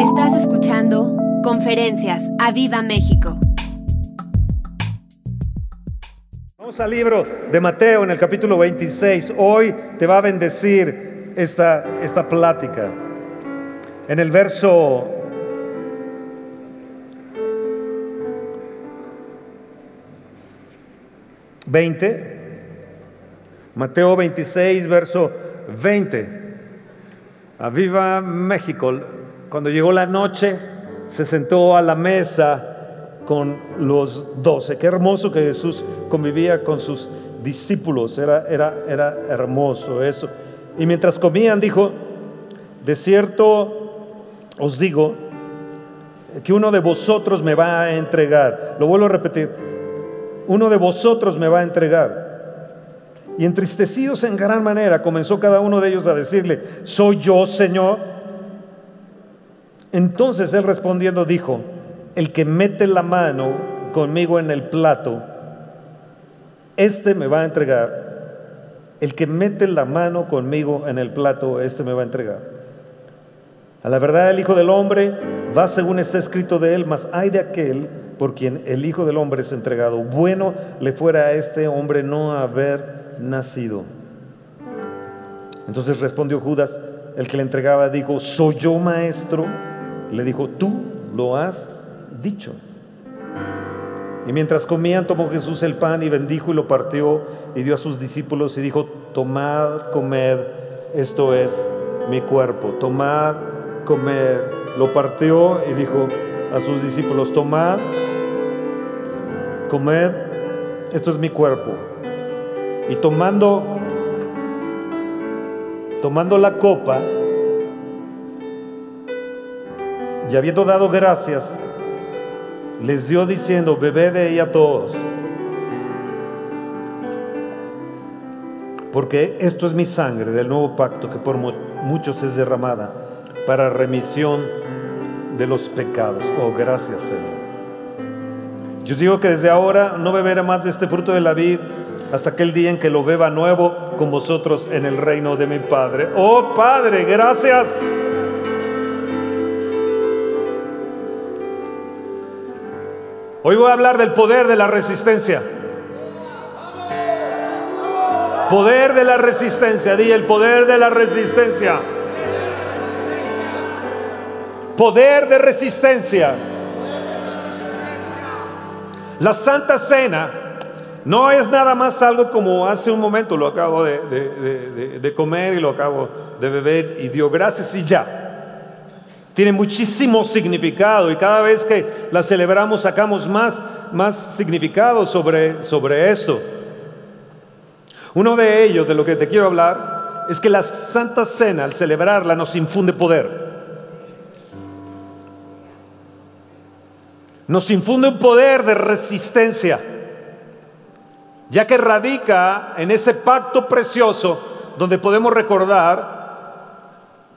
Estás escuchando Conferencias a Viva México. Vamos al libro de Mateo en el capítulo 26. Hoy te va a bendecir esta, esta plática. En el verso ¿20? Mateo 26, verso 20. A viva México. Cuando llegó la noche, se sentó a la mesa con los doce. Qué hermoso que Jesús convivía con sus discípulos. Era, era, era hermoso eso. Y mientras comían, dijo, de cierto os digo que uno de vosotros me va a entregar. Lo vuelvo a repetir. Uno de vosotros me va a entregar. Y entristecidos en gran manera, comenzó cada uno de ellos a decirle, ¿soy yo, Señor? Entonces él respondiendo dijo, el que mete la mano conmigo en el plato, este me va a entregar. El que mete la mano conmigo en el plato, este me va a entregar. A la verdad el Hijo del Hombre va según está escrito de él, mas hay de aquel por quien el Hijo del Hombre es entregado. Bueno le fuera a este hombre no haber nacido. Entonces respondió Judas, el que le entregaba, dijo, ¿soy yo maestro? Le dijo, tú lo has dicho. Y mientras comían, tomó Jesús el pan y bendijo y lo partió y dio a sus discípulos y dijo, tomad, comed, esto es mi cuerpo. Tomad, comed. Lo partió y dijo a sus discípulos, tomad, comed, esto es mi cuerpo. Y tomando, tomando la copa, y habiendo dado gracias, les dio diciendo, bebed de ella todos, porque esto es mi sangre del nuevo pacto que por muchos es derramada para remisión de los pecados. Oh, gracias Señor. Yo digo que desde ahora no beberé más de este fruto de la vid hasta aquel día en que lo beba nuevo con vosotros en el reino de mi Padre. Oh Padre, gracias. Hoy voy a hablar del poder de la resistencia. Poder de la resistencia, di el poder de la resistencia. Poder de resistencia. La Santa Cena no es nada más algo como hace un momento lo acabo de, comer y lo acabo de beber y dio gracias y ya. Tiene muchísimo significado y cada vez que la celebramos sacamos más, más significado sobre, sobre esto. Uno de ellos, de lo que te quiero hablar, es que la Santa Cena, al celebrarla, nos infunde poder. Nos infunde un poder de resistencia ya que radica en ese pacto precioso donde podemos recordar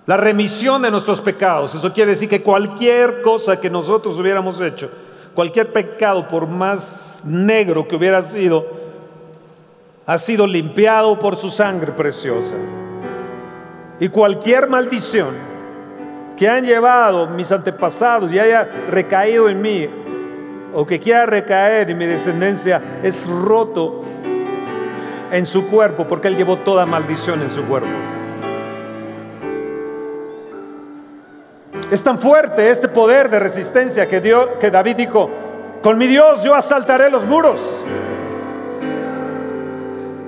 la remisión de nuestros pecados. Eso quiere decir que cualquier cosa que nosotros hubiéramos hecho, cualquier pecado, por más negro que hubiera sido, ha sido limpiado por su sangre preciosa. Y cualquier maldición que han llevado mis antepasados y haya recaído en mí, o que quiera recaer y mi descendencia es roto en su cuerpo porque él llevó toda maldición en su cuerpo. Es tan fuerte este poder de resistencia que, dio, que David dijo, con mi Dios yo asaltaré los muros.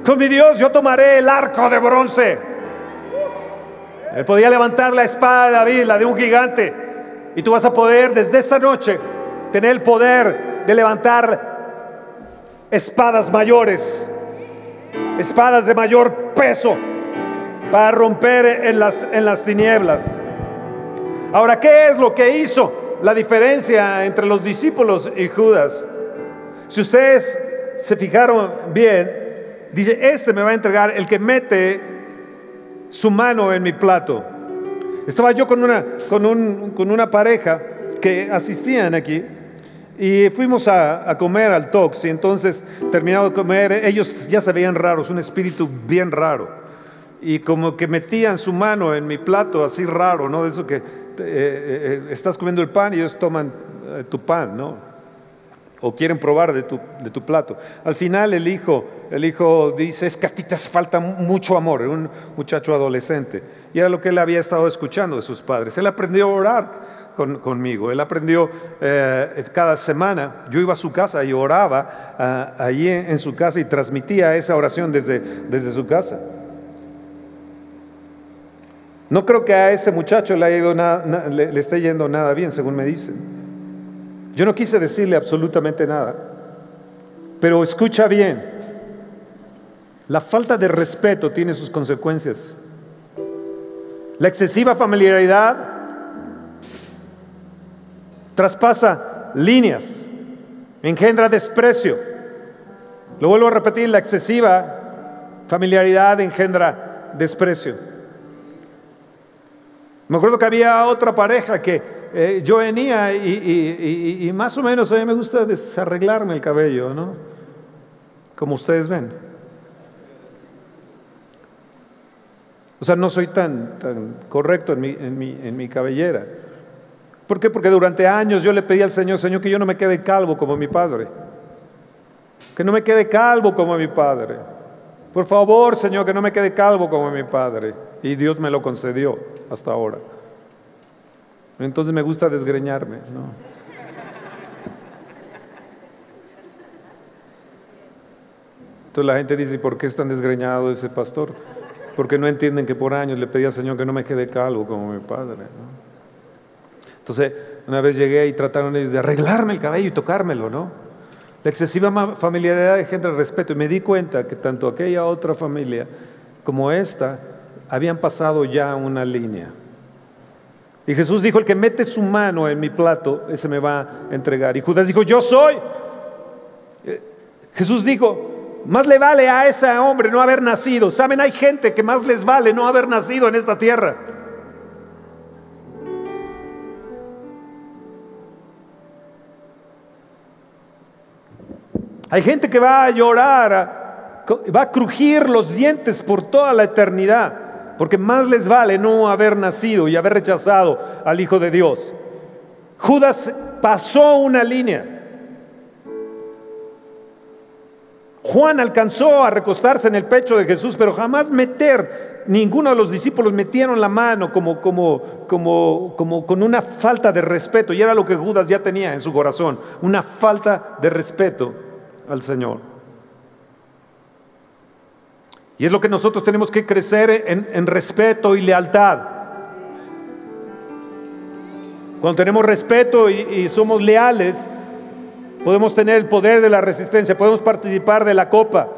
Con mi Dios yo tomaré el arco de bronce. Él podía levantar la espada de David, la de un gigante. Y tú vas a poder desde esta noche tener el poder de levantar espadas mayores, espadas de mayor peso para romper en las, en las tinieblas. Ahora, ¿qué es lo que hizo la diferencia entre los discípulos y Judas? Si ustedes se fijaron bien, dice, este me va a entregar el que mete su mano en mi plato. Estaba yo con una, con, un, con una pareja que asistían aquí y fuimos a, comer al Tox y entonces terminado de comer, ellos ya se veían raros, un espíritu bien raro. Y como que metían su mano en mi plato así raro, ¿no? De eso que eh, estás comiendo el pan y ellos toman tu pan, ¿no? o quieren probar de tu, plato. Al final el hijo, el hijo dice, es que a ti te falta mucho amor, un muchacho adolescente. Y era lo que él había estado escuchando de sus padres. Él aprendió a orar conmigo, él aprendió eh, cada semana, yo iba a su casa y oraba ah, allí en, su casa y transmitía esa oración desde, desde su casa. No creo que a ese muchacho le, ido le esté yendo nada bien, según me dicen. Yo no quise decirle absolutamente nada, pero escucha bien, la falta de respeto tiene sus consecuencias. La excesiva familiaridad traspasa líneas, engendra desprecio. Lo vuelvo a repetir, la excesiva familiaridad engendra desprecio. Me acuerdo que había otra pareja que eh, yo venía y, más o menos a mí me gusta desarreglarme el cabello, ¿no? Como ustedes ven. O sea, no soy tan, correcto en mi cabellera. ¿Por qué? Porque durante años yo le pedí al Señor, Señor, que yo no me quede calvo como mi padre. Que no me quede calvo como mi padre. Por favor, Señor, que no me quede calvo como mi padre. Y Dios me lo concedió hasta ahora. Entonces me gusta desgreñarme. Entonces la gente dice, ¿por qué es tan desgreñado ese pastor? Porque no entienden que por años le pedí al Señor que no me quede calvo como mi padre. Entonces, una vez llegué y trataron ellos de arreglarme el cabello y tocármelo, ¿no? La excesiva familiaridad el respeto. Y me di cuenta que tanto aquella otra familia como esta habían pasado ya una línea. Y Jesús dijo, el que mete su mano en mi plato, ese me va a entregar. Y Judas dijo, yo soy. Eh, Jesús dijo, más le vale a ese hombre no haber nacido. Saben, hay gente que más les vale no haber nacido en esta tierra. Hay gente que va a llorar, va a crujir los dientes por toda la eternidad porque más les vale no haber nacido y haber rechazado al Hijo de Dios. Judas pasó una línea. Juan alcanzó a recostarse en el pecho de Jesús, pero jamás meter, ninguno de los discípulos metieron la mano como, como, como, como con una falta de respeto. Y era lo que Judas ya tenía en su corazón, una falta de respeto al Señor. Y es lo que nosotros tenemos que crecer en, respeto y lealtad. Cuando tenemos respeto y, somos leales, podemos tener el poder de la resistencia, podemos participar de la copa.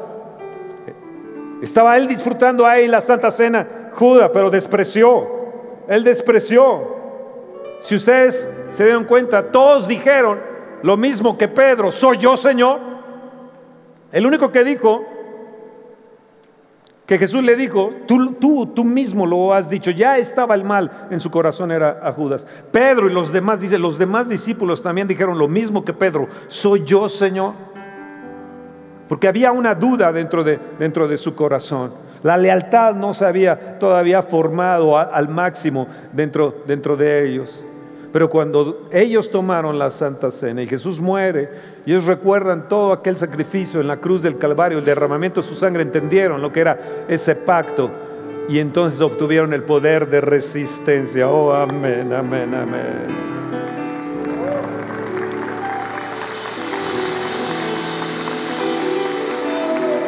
Estaba él disfrutando ahí la Santa Cena, Judas, pero despreció. Él despreció. Si ustedes se dieron cuenta, todos dijeron lo mismo que Pedro, soy yo, Señor. El único que dijo, que Jesús le dijo, tú, tú, tú mismo lo has dicho, ya estaba el mal en su corazón, era a Judas. Pedro y los demás, dice, los demás discípulos también dijeron lo mismo que Pedro, soy yo, Señor. Porque había una duda dentro de, dentro de su corazón. La lealtad no se había todavía formado al máximo dentro, dentro de ellos. Pero cuando ellos tomaron la Santa Cena y Jesús muere, y ellos recuerdan todo aquel sacrificio en la cruz del Calvario, el derramamiento de su sangre, entendieron lo que era ese pacto y entonces obtuvieron el poder de resistencia. Oh, amén, amén, amén.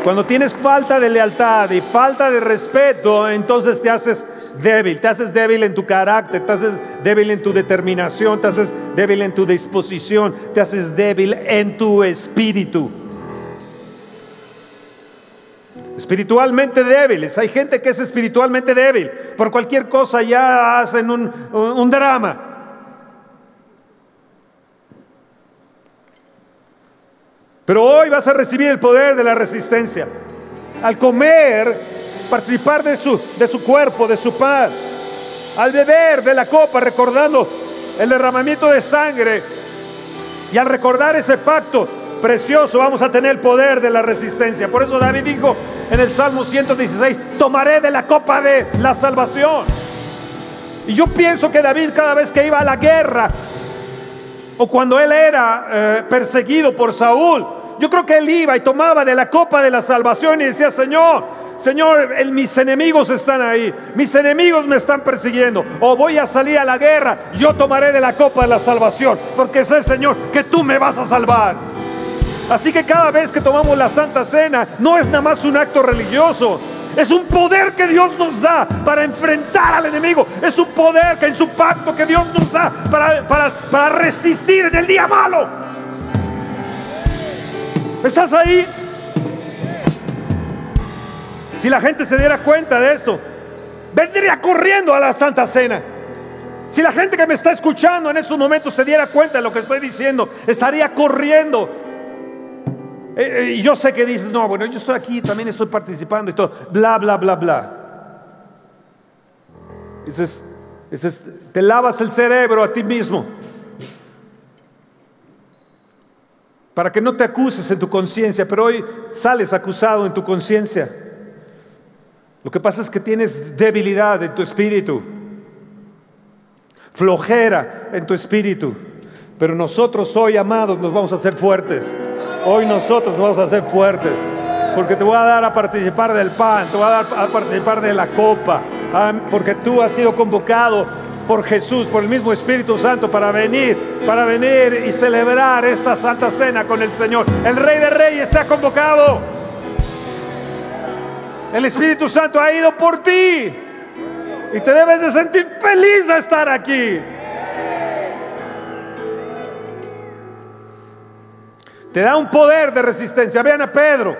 Cuando tienes falta de lealtad y falta de respeto, entonces te haces débil, te haces débil en tu carácter, te haces débil en tu determinación, te haces débil en tu disposición, te haces débil en tu espíritu. Espiritualmente débiles. Hay gente que es espiritualmente débil. Por cualquier cosa ya hacen un, un drama. Pero hoy vas a recibir el poder de la resistencia. Al comer, participar de su, de su cuerpo, de su pan. Al beber de la copa, recordando el derramamiento de sangre. Y al recordar ese pacto precioso, vamos a tener el poder de la resistencia. Por eso David dijo en el Salmo 116, tomaré de la copa de la salvación. Y yo pienso que David cada vez que iba a la guerra, o cuando él era eh, perseguido por Saúl, yo creo que él iba y tomaba de la copa de la salvación y decía, Señor, Señor, mis enemigos están ahí, mis enemigos me están persiguiendo, o voy a salir a la guerra, yo tomaré de la copa de la salvación, porque sé, Señor, que tú me vas a salvar. Así que cada vez que tomamos la Santa Cena, no es nada más un acto religioso, es un poder que Dios nos da para enfrentar al enemigo. Es un poder que en su pacto que Dios nos da para, para, para resistir en el día malo. ¿Estás ahí? Si la gente se diera cuenta de esto, vendría corriendo a la Santa Cena. Si la gente que me está escuchando en estos momentos se diera cuenta de lo que estoy diciendo, estaría corriendo. Eh, eh, yo sé que dices, no, bueno, yo estoy aquí, también estoy participando y todo, bla, bla, bla, bla. Dices, dices, te lavas el cerebro a ti mismo. Para que no te acuses en tu conciencia, pero hoy sales acusado en tu conciencia. Lo que pasa es que tienes debilidad en tu espíritu, flojera en tu espíritu. Pero nosotros hoy, amados, nos vamos a hacer fuertes. Hoy nosotros nos vamos a hacer fuertes. Porque te voy a dar a participar del pan, te voy a dar a participar de la copa. Porque tú has sido convocado por Jesús, por el mismo Espíritu Santo, para venir, para venir y celebrar esta santa cena con el Señor. El Rey de Reyes está convocado. El Espíritu Santo ha ido por ti. Y te debes de sentir feliz de estar aquí. Te da un poder de resistencia. Vean a Pedro.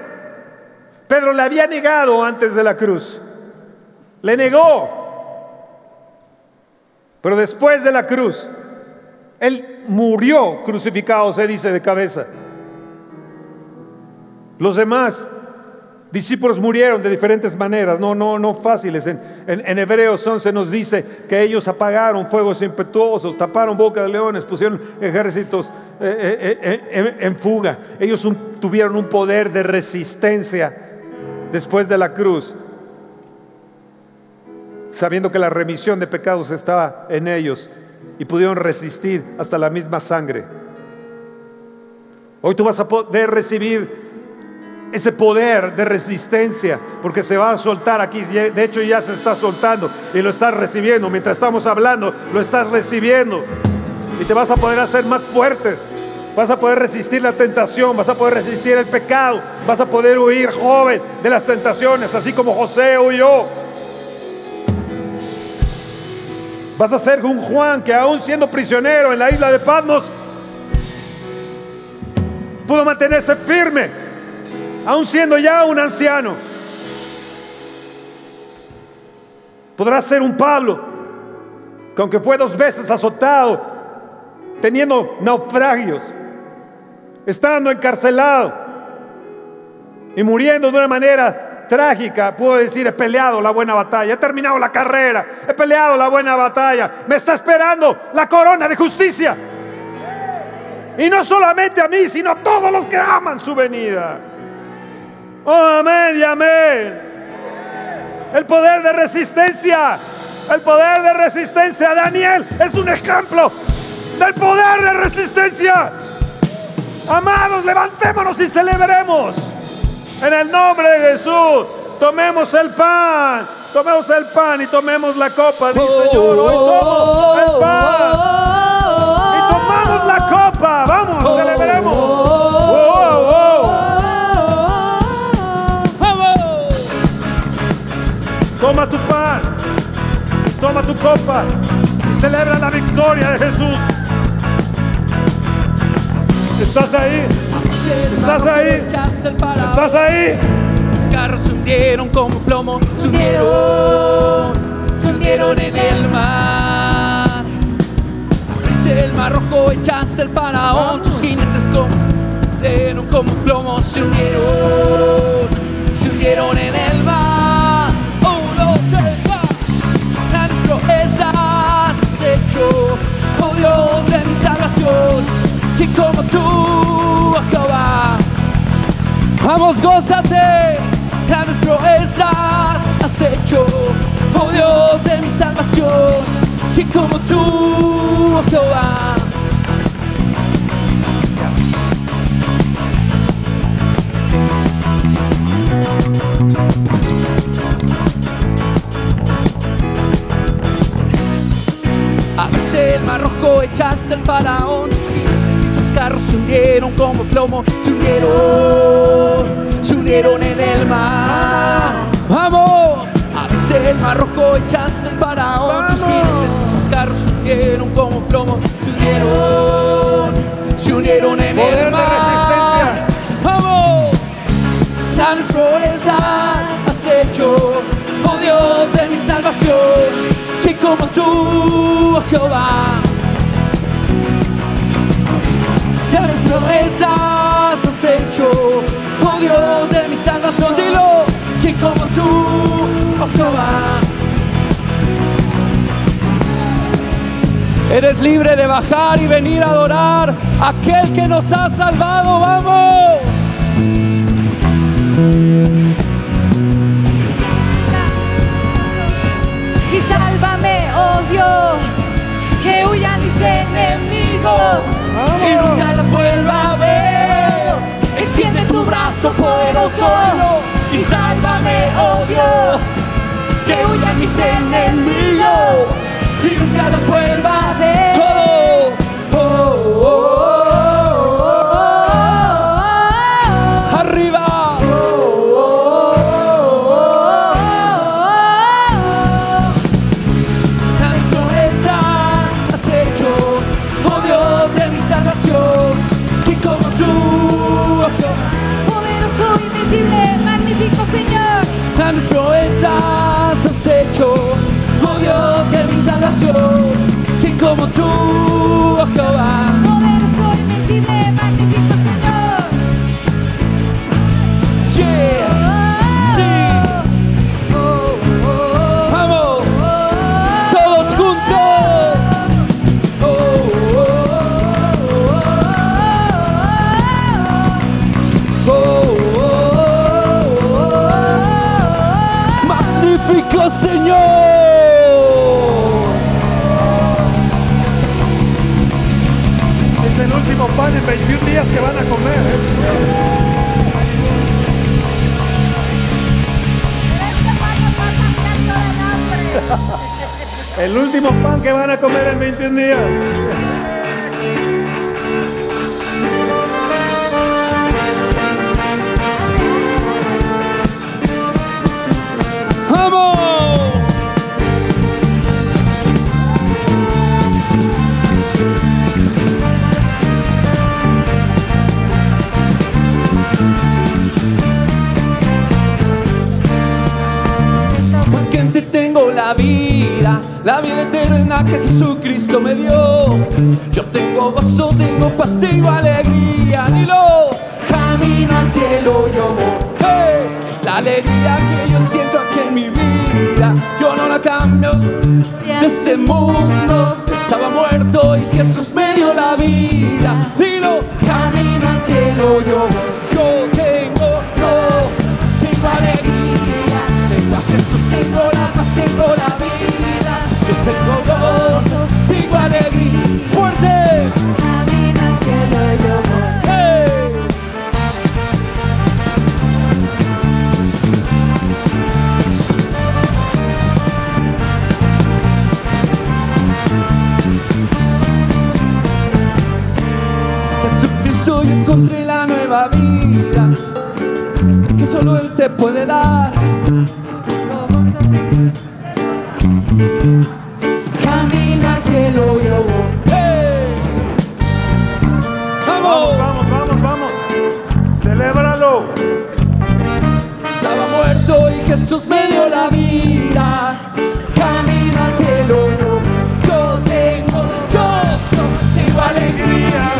Pedro le había negado antes de la cruz. Le negó. Pero después de la cruz, él murió crucificado, se dice de cabeza. Los demás discípulos murieron de diferentes maneras, no, no, no fáciles. En, en, Hebreos 11 nos dice que ellos apagaron fuegos impetuosos, taparon boca de leones, pusieron ejércitos eh, eh, eh, en, fuga. Ellos tuvieron un poder de resistencia después de la cruz, sabiendo que la remisión de pecados estaba en ellos y pudieron resistir hasta la misma sangre. Hoy tú vas a poder recibir ese poder de resistencia, porque se va a soltar aquí. De hecho, ya se está soltando y lo estás recibiendo. Mientras estamos hablando, lo estás recibiendo. Y te vas a poder hacer más fuertes. Vas a poder resistir la tentación, vas a poder resistir el pecado, vas a poder huir joven de las tentaciones, así como José huyó. Vas a ser un Juan que aún siendo prisionero en la isla de Patmos, pudo mantenerse firme aún siendo ya un anciano. Podrá ser un Pablo, que aunque fue dos veces azotado, teniendo naufragios, estando encarcelado y muriendo de una manera trágica, puedo decir, he peleado la buena batalla, he terminado la carrera, he peleado la buena batalla, me está esperando la corona de justicia. Y no solamente a mí, sino a todos los que aman su venida. Oh, amén y amén. El poder de resistencia. El poder de resistencia. Daniel es un ejemplo del poder de resistencia. Amados, levantémonos y celebremos. En el nombre de Jesús, tomemos el pan. Tomemos el pan y tomemos la copa. Dice Señor, hoy tomo el pan. Y tomamos la copa. Vamos, celebremos. Toma tu pan, toma tu copa y celebra la victoria de Jesús. ¿Estás ahí? ¿Estás ahí? ¿Estás ahí? Los carros se hundieron como plomo, se hundieron, se hundieron en el mar. Abriste el mar rojo, echaste el faraón, tus jinetes como, como plomo, se hundieron, se hundieron en el mar. Que como tú, Jehová. Vamos, gózate, grandes proezas has hecho, oh Dios de mi salvación, ¿Quién como tú, Jehová? Abriste el mar rojo, echaste al faraón carros se hundieron como plomo, se hundieron, se hundieron en el mar. ¡Vamos! Abriste el mar rojo, echaste al faraón sus jinetes y sus carros se hundieron como plomo, se hundieron, se hundieron en Poder el mar. ¡Vamos! Grandes proezas has hecho, oh Dios de mi salvación, que como tú, oh Jehová. Proezas has hecho, oh Dios de mi salvación, dilo, que como tú, oh Jehová. Eres libre de bajar y venir a adorar a aquel que nos ha salvado, vamos. y sálvame, oh Dios, que huyan mis enemigos. Y nunca las vuelva a ver. Extiende tu brazo poderoso y sálvame, oh Dios, que huyan mis enemigos y nunca los vuelva a ver. Que en 21 días que van a comer. ¿eh? El último pan que van a comer en 21 días. ¡Vamos! La vida eterna que Jesucristo me dio. Yo tengo gozo, tengo paz, tengo alegría, dilo. Camino al cielo yo voy. Hey, es la alegría que yo siento aquí en mi vida. Yo no la cambio de este mundo. Estaba muerto y Jesús me dio la vida. Dilo, camino al cielo yo. Yo tengo gozo, tengo alegría. Tengo a Jesús, tengo la paz, tengo la vida. Tengo gozo, tengo alegría. Fuerte. Camino al cielo yo voy. Jesucristo yo encontré la nueva vida que solo Él te puede dar. Camina Jesús me dio la vida. Camino al cielo, yo, yo tengo gozo, tengo alegría.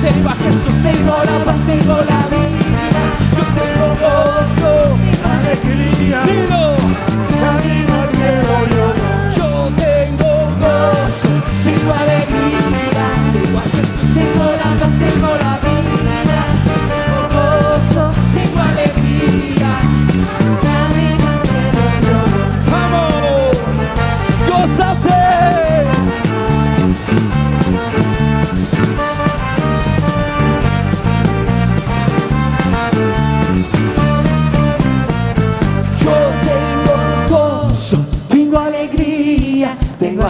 Tengo a Jesús, tengo la paz, tengo la vida. Yo tengo gozo, Tengo Alegría. Dilo. Camino al cielo yo. Yo tengo gozo, tengo alegría. Tengo a Jesús, tengo la paz, tengo la vida.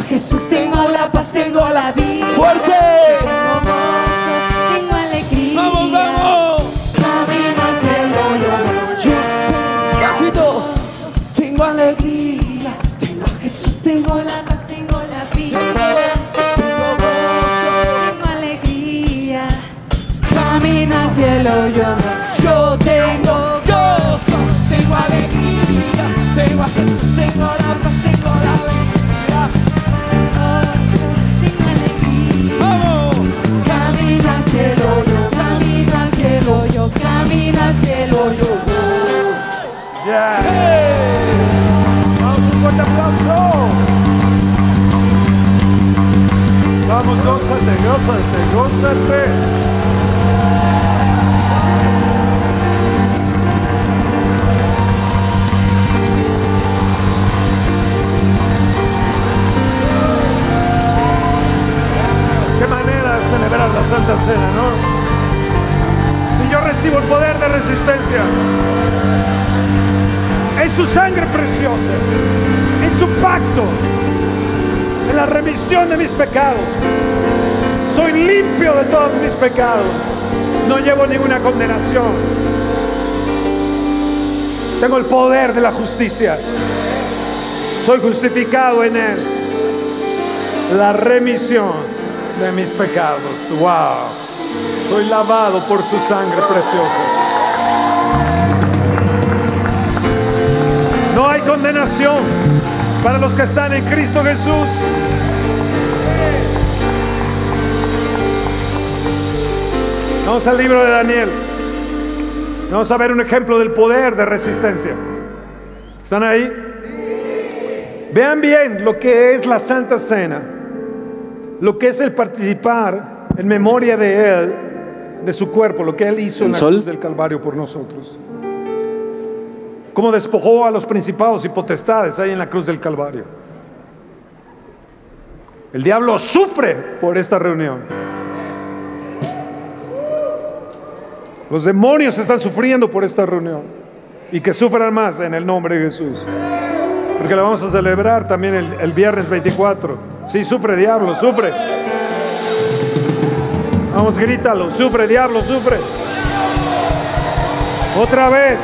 Jesús te El poder de la justicia. Soy justificado en Él. La remisión de mis pecados. Wow. Soy lavado por su sangre preciosa. No hay condenación para los que están en Cristo Jesús. Vamos al libro de Daniel. Vamos a ver un ejemplo del poder de resistencia. ¿Están ahí? Vean bien lo que es la Santa Cena, lo que es el participar en memoria de Él, de su cuerpo, lo que Él hizo en la ¿Sol? cruz del Calvario por nosotros. Cómo despojó a los principados y potestades ahí en la cruz del Calvario. El diablo sufre por esta reunión. Los demonios están sufriendo por esta reunión. Y que sufran más en el nombre de Jesús. Porque la vamos a celebrar también el, el viernes 24. Sí, sufre diablo, sufre. Vamos, grítalo. Sufre diablo, sufre. Otra vez.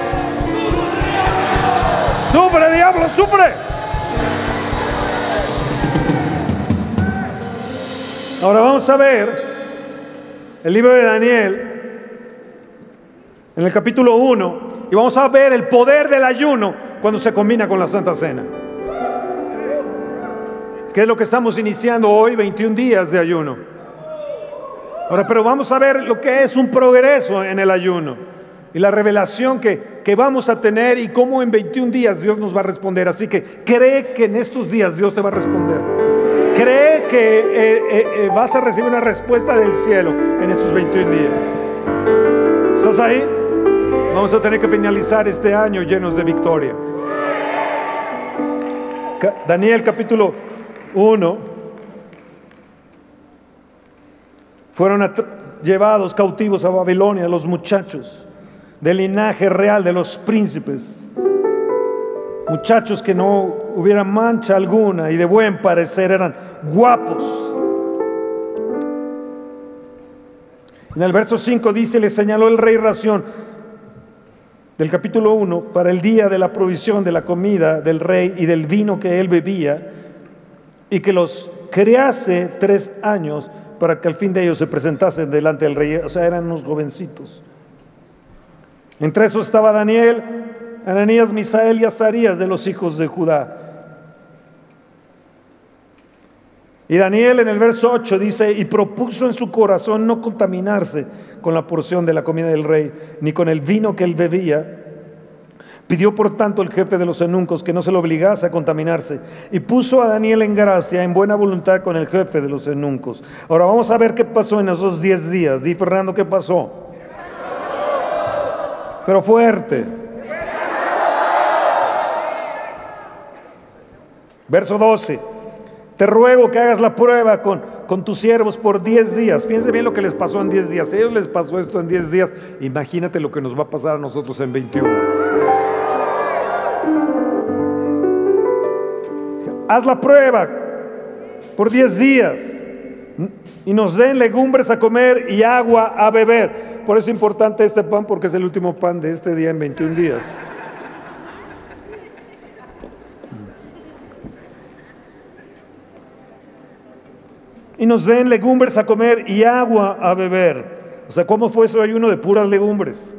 Sufre diablo, sufre. Ahora vamos a ver el libro de Daniel en el capítulo 1 y vamos a ver el poder del ayuno cuando se combina con la Santa Cena. ¿Qué es lo que estamos iniciando hoy? 21 días de ayuno. Ahora, pero vamos a ver lo que es un progreso en el ayuno y la revelación que, que vamos a tener y cómo en 21 días Dios nos va a responder. Así que cree que en estos días Dios te va a responder. Cree que eh, eh, eh, vas a recibir una respuesta del cielo en estos 21 días. ¿Estás ahí? Vamos a tener que finalizar este año llenos de victoria. Daniel capítulo 1. Fueron llevados cautivos a Babilonia los muchachos del linaje real de los príncipes. Muchachos que no hubieran mancha alguna y de buen parecer eran guapos. En el verso 5 dice, le señaló el rey ración del capítulo 1 para el día de la provisión de la comida del rey y del vino que él bebía y que los criase tres años para que al fin de ellos se presentasen delante del rey. O sea, eran unos jovencitos. Entre esos estaba Daniel, Ananías, Misael y Azarías de los hijos de Judá. Y Daniel en el verso 8 dice, y propuso en su corazón no contaminarse con la porción de la comida del rey, ni con el vino que él bebía. Pidió por tanto el jefe de los eunucos que no se lo obligase a contaminarse y puso a Daniel en gracia, en buena voluntad con el jefe de los eunucos. Ahora vamos a ver qué pasó en esos 10 días. Di Fernando, ¿qué pasó? Pero fuerte. Verso 12. Te ruego que hagas la prueba con, con tus siervos por 10 días. Fíjense bien lo que les pasó en 10 días. A ellos les pasó esto en 10 días. Imagínate lo que nos va a pasar a nosotros en 21. Haz la prueba por 10 días y nos den legumbres a comer y agua a beber. Por eso es importante este pan porque es el último pan de este día en 21 días. Y nos den legumbres a comer y agua a beber. O sea, ¿cómo fue ese ayuno de puras legumbres?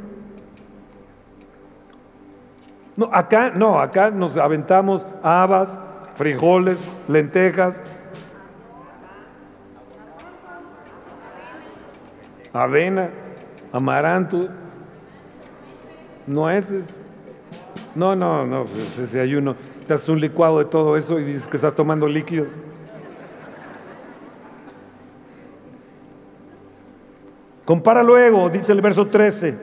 No, acá no, acá nos aventamos habas, frijoles, lentejas, avena, amaranto, nueces. No, no, no, pues, ese ayuno, te haces un licuado de todo eso y dices que estás tomando líquidos. Compara luego, dice el verso 13,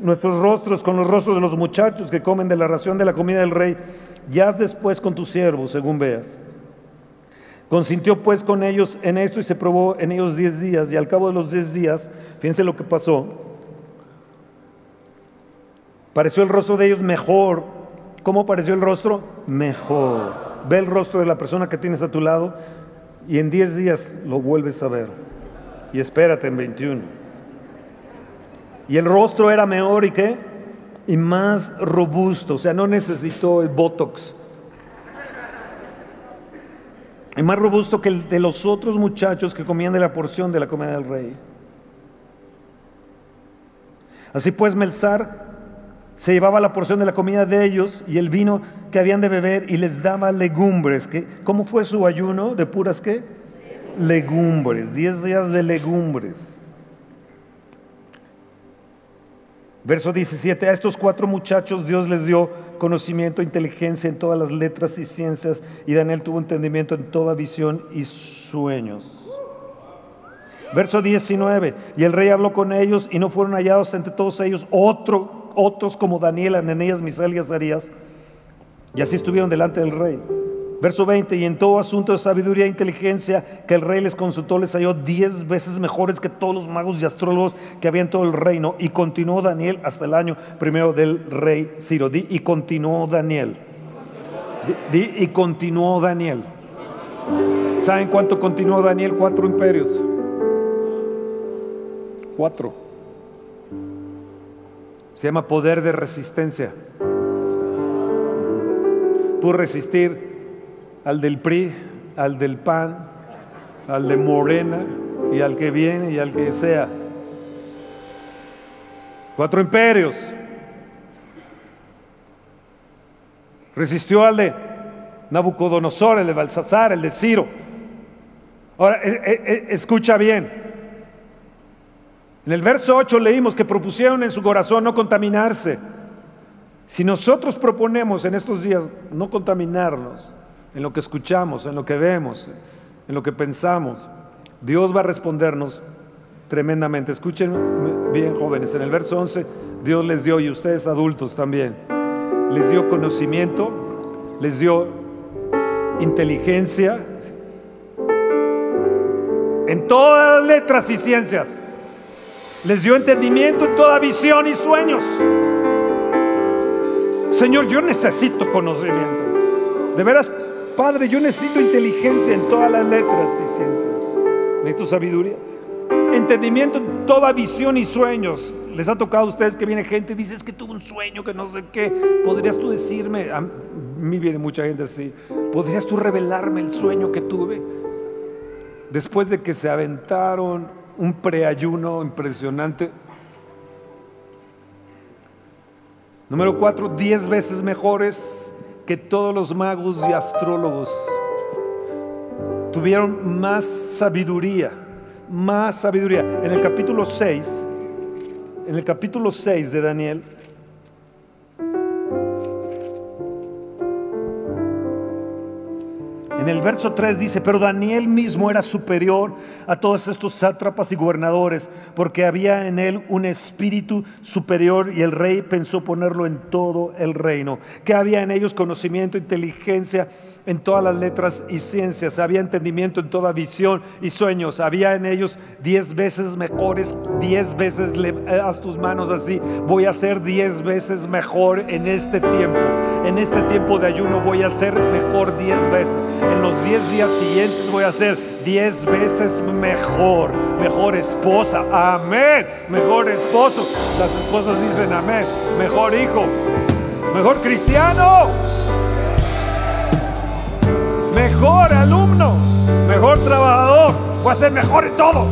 nuestros rostros con los rostros de los muchachos que comen de la ración de la comida del rey, y haz después con tus siervos, según veas. Consintió pues con ellos en esto y se probó en ellos diez días, y al cabo de los diez días, fíjense lo que pasó, pareció el rostro de ellos mejor. ¿Cómo pareció el rostro? Mejor. Ve el rostro de la persona que tienes a tu lado y en diez días lo vuelves a ver. Y espérate en 21. Y el rostro era mejor y qué? Y más robusto, o sea, no necesitó el Botox. Y más robusto que el de los otros muchachos que comían de la porción de la comida del rey. Así pues, Melzar se llevaba la porción de la comida de ellos y el vino que habían de beber y les daba legumbres. ¿Qué? ¿Cómo fue su ayuno? ¿De puras qué? Legumbres, diez días de legumbres. Verso 17, a estos cuatro muchachos Dios les dio conocimiento, inteligencia en todas las letras y ciencias, y Daniel tuvo entendimiento en toda visión y sueños. Verso 19, y el rey habló con ellos y no fueron hallados entre todos ellos otro, otros como Daniel, Ananías, Misael y Azarías, y así estuvieron delante del rey. Verso 20, y en todo asunto de sabiduría e inteligencia que el rey les consultó, les halló diez veces mejores que todos los magos y astrólogos que había en todo el reino. Y continuó Daniel hasta el año primero del rey Ciro. Di, y continuó Daniel. Di, y continuó Daniel. ¿Saben cuánto continuó Daniel? Cuatro imperios. Cuatro. Se llama poder de resistencia. Pudo resistir al del PRI, al del PAN, al de Morena y al que viene y al que sea. Cuatro imperios. Resistió al de Nabucodonosor, el de Balsasar, el de Ciro. Ahora, eh, eh, escucha bien. En el verso 8 leímos que propusieron en su corazón no contaminarse. Si nosotros proponemos en estos días no contaminarnos, en lo que escuchamos, en lo que vemos, en lo que pensamos, Dios va a respondernos tremendamente. Escuchen bien, jóvenes, en el verso 11, Dios les dio, y ustedes adultos también, les dio conocimiento, les dio inteligencia en todas las letras y ciencias. Les dio entendimiento en toda visión y sueños. Señor, yo necesito conocimiento. De veras, Padre, yo necesito inteligencia en todas las letras y ciencias. Necesito sabiduría. Entendimiento en toda visión y sueños. Les ha tocado a ustedes que viene gente y dice, es que tuve un sueño, que no sé qué. ¿Podrías tú decirme? A mí viene mucha gente así. ¿Podrías tú revelarme el sueño que tuve? Después de que se aventaron un preayuno impresionante. Número cuatro, diez veces mejores que todos los magos y astrólogos. Tuvieron más sabiduría, más sabiduría. En el capítulo 6, en el capítulo 6 de Daniel, En el verso 3 dice, pero Daniel mismo era superior a todos estos sátrapas y gobernadores, porque había en él un espíritu superior y el rey pensó ponerlo en todo el reino. Que había en ellos conocimiento, inteligencia en todas las letras y ciencias, había entendimiento en toda visión y sueños, había en ellos diez veces mejores, diez veces, haz tus manos así, voy a ser diez veces mejor en este tiempo. En este tiempo de ayuno voy a ser mejor diez veces. En los 10 días siguientes voy a ser 10 veces mejor, mejor esposa, amén, mejor esposo. Las esposas dicen amén, mejor hijo, mejor cristiano, mejor alumno, mejor trabajador, voy a ser mejor en todo.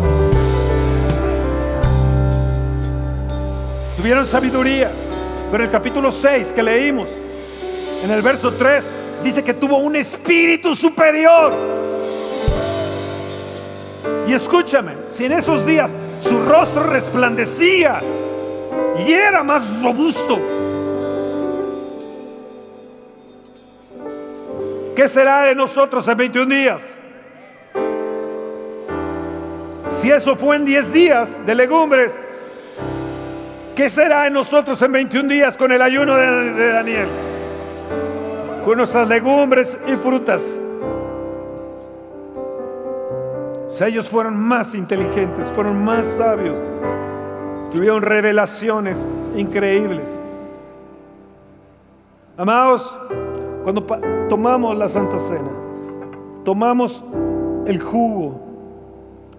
Tuvieron sabiduría, pero en el capítulo 6 que leímos, en el verso 3, dice que tuvo un espíritu superior. Y escúchame, si en esos días su rostro resplandecía y era más robusto, ¿qué será de nosotros en 21 días? Si eso fue en 10 días de legumbres, ¿qué será en nosotros en 21 días con el ayuno de, de Daniel? Con nuestras legumbres y frutas. O sea, ellos fueron más inteligentes, fueron más sabios, tuvieron revelaciones increíbles. Amados, cuando tomamos la Santa Cena, tomamos el jugo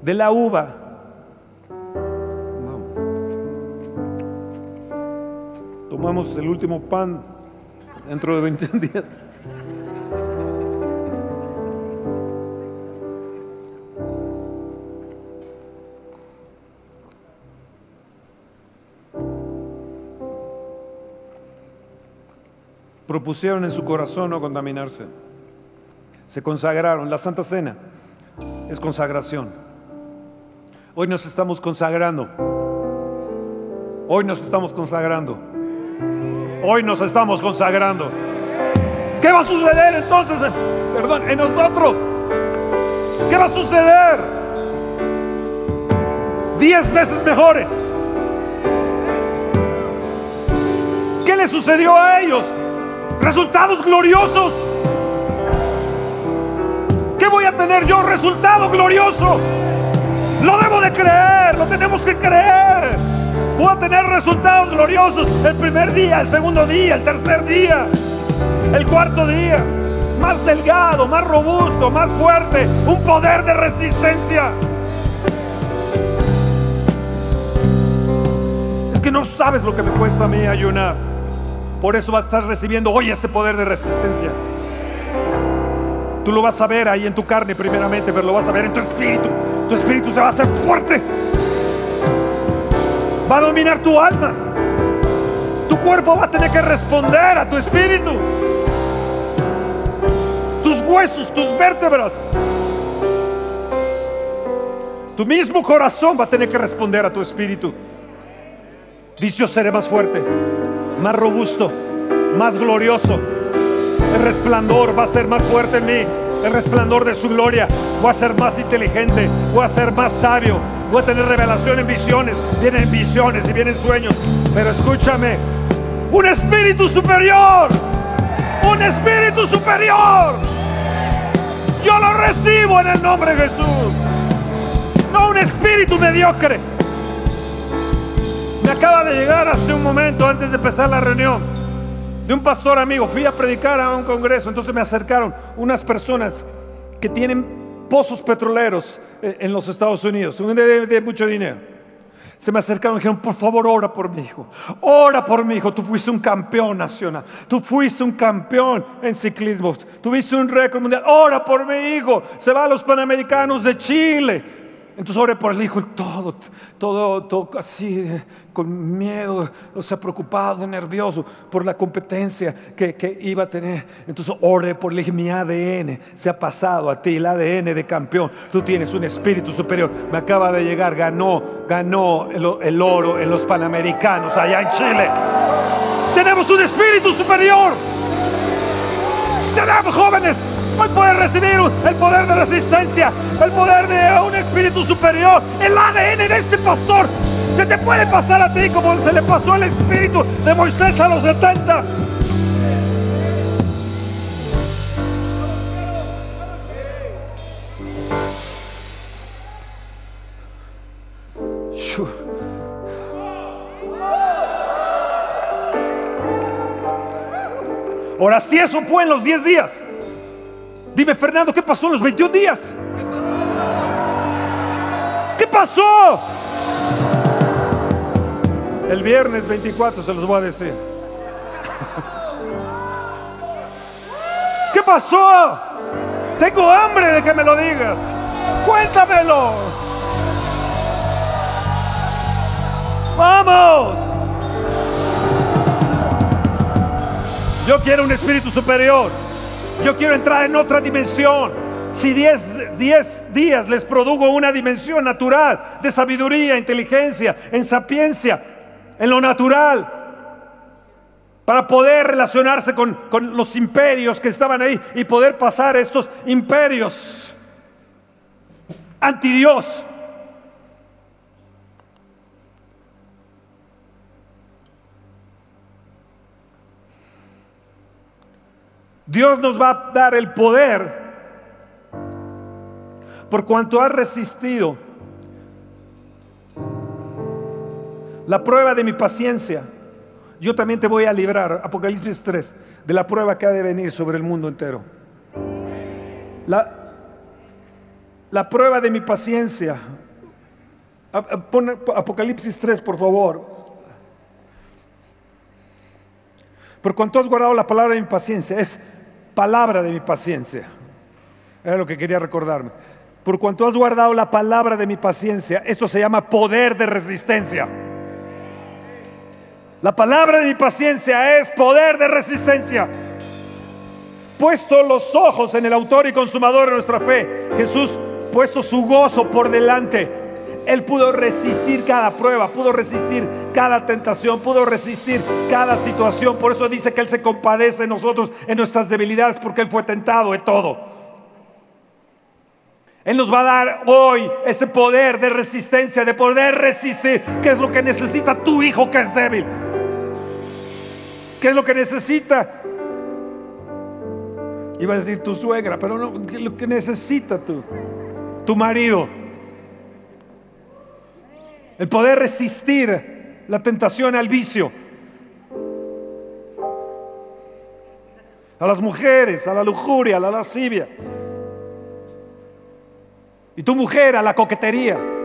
de la uva. Tomamos el último pan dentro de 21 días. Propusieron en su corazón no contaminarse. Se consagraron. La Santa Cena es consagración. Hoy nos estamos consagrando. Hoy nos estamos consagrando. Hoy nos estamos consagrando. ¿Qué va a suceder entonces? en- Perdón, en nosotros. ¿Qué va a suceder? Diez veces mejores. ¿Qué le sucedió a ellos? Resultados gloriosos. ¿Qué voy a tener yo? Resultado glorioso. Lo debo de creer, lo tenemos que creer. Voy a tener resultados gloriosos el primer día, el segundo día, el tercer día, el cuarto día. Más delgado, más robusto, más fuerte, un poder de resistencia. Es que no sabes lo que me cuesta a mí ayunar. Por eso vas a estar recibiendo hoy ese poder de resistencia. Tú lo vas a ver ahí en tu carne primeramente, pero lo vas a ver en tu espíritu. Tu espíritu se va a hacer fuerte. Va a dominar tu alma. Tu cuerpo va a tener que responder a tu espíritu. Tus huesos, tus vértebras. Tu mismo corazón va a tener que responder a tu espíritu. Dice, yo seré más fuerte, más robusto, más glorioso. El resplandor va a ser más fuerte en mí. El resplandor de su gloria. Voy a ser más inteligente. Voy a ser más sabio. Voy a tener revelación en visiones. Vienen visiones y vienen sueños. Pero escúchame. Un espíritu superior. Un espíritu superior. Yo lo recibo en el nombre de Jesús. No un espíritu mediocre. Me acaba de llegar hace un momento antes de empezar la reunión de un pastor amigo. Fui a predicar a un congreso, entonces me acercaron unas personas que tienen pozos petroleros eh, en los Estados Unidos, de, de- mucho dinero. Se me acercaron y dijeron, por favor, ora por mi hijo. Ora por mi hijo. Tú fuiste un campeón nacional. Tú fuiste un campeón en ciclismo. Tuviste un récord mundial. Ora por mi hijo. Se va a los Panamericanos de Chile. Entonces oré por el hijo, todo, todo, todo así, con miedo, o sea, preocupado, nervioso por la competencia que, que iba a tener. Entonces oré por el hijo, mi ADN se ha pasado a ti, el ADN de campeón. Tú tienes un espíritu superior. Me acaba de llegar, ganó, ganó el, el oro en los Panamericanos allá en Chile. Tenemos un espíritu superior. Tenemos jóvenes. Hoy puedes recibir el poder de resistencia, el poder de un espíritu superior, el ADN de este pastor. Se te puede pasar a ti como se le pasó el espíritu de Moisés a los 70. Shu. Ahora, si eso fue en los 10 días, dime, Fernando, ¿qué pasó en los 21 días? ¿Qué pasó? El viernes 24 se los voy a decir. ¿Qué pasó? Tengo hambre de que me lo digas. Cuéntamelo. Vamos. Yo quiero un espíritu superior. Yo quiero entrar en otra dimensión. Si 10 días les produjo una dimensión natural de sabiduría, inteligencia, en sapiencia, en lo natural, para poder relacionarse con, los imperios que estaban ahí y poder pasar estos imperios anti Dios. Dios nos va a dar el poder por cuanto has resistido la prueba de mi paciencia. Yo también te voy a librar, Apocalipsis 3, de la prueba que ha de venir sobre el mundo entero. La, la prueba de mi paciencia. Apocalipsis 3, por favor. Por cuanto has guardado la palabra de mi paciencia, es palabra de mi paciencia. Era lo que quería recordarme. Por cuanto has guardado la palabra de mi paciencia, esto se llama poder de resistencia. La palabra de mi paciencia es poder de resistencia. Puesto los ojos en el autor y consumador de nuestra fe, Jesús, puesto su gozo por delante, Él pudo resistir cada prueba, pudo resistir cada tentación, pudo resistir cada situación. Por eso dice que Él se compadece de nosotros en nuestras debilidades, porque Él fue tentado de todo. Él nos va a dar hoy ese poder de resistencia, de poder resistir, que es lo que necesita tu hijo que es débil. ¿Qué es lo que necesita? Iba a decir tu suegra, pero no, ¿qué es lo que necesita tu, tu marido. El poder resistir la tentación al vicio. A las mujeres, a la lujuria, a la lascivia. Y tu mujer a la coquetería.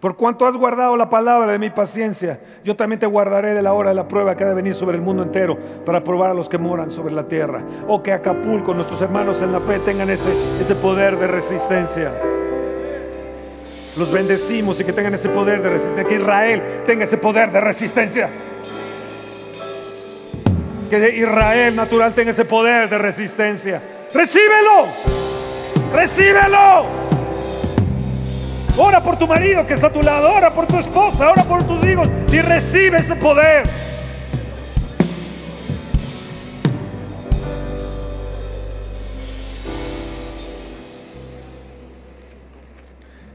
Por cuanto has guardado la palabra de mi paciencia, yo también te guardaré de la hora de la prueba que ha de venir sobre el mundo entero para probar a los que moran sobre la tierra. O que Acapulco, nuestros hermanos en la fe, tengan ese, ese poder de resistencia. Los bendecimos y que tengan ese poder de resistencia. Que Israel tenga ese poder de resistencia. Que Israel natural tenga ese poder de resistencia. Recíbelo. Recíbelo. Ora por tu marido que está a tu lado, ora por tu esposa, ora por tus hijos. Y recibe ese poder.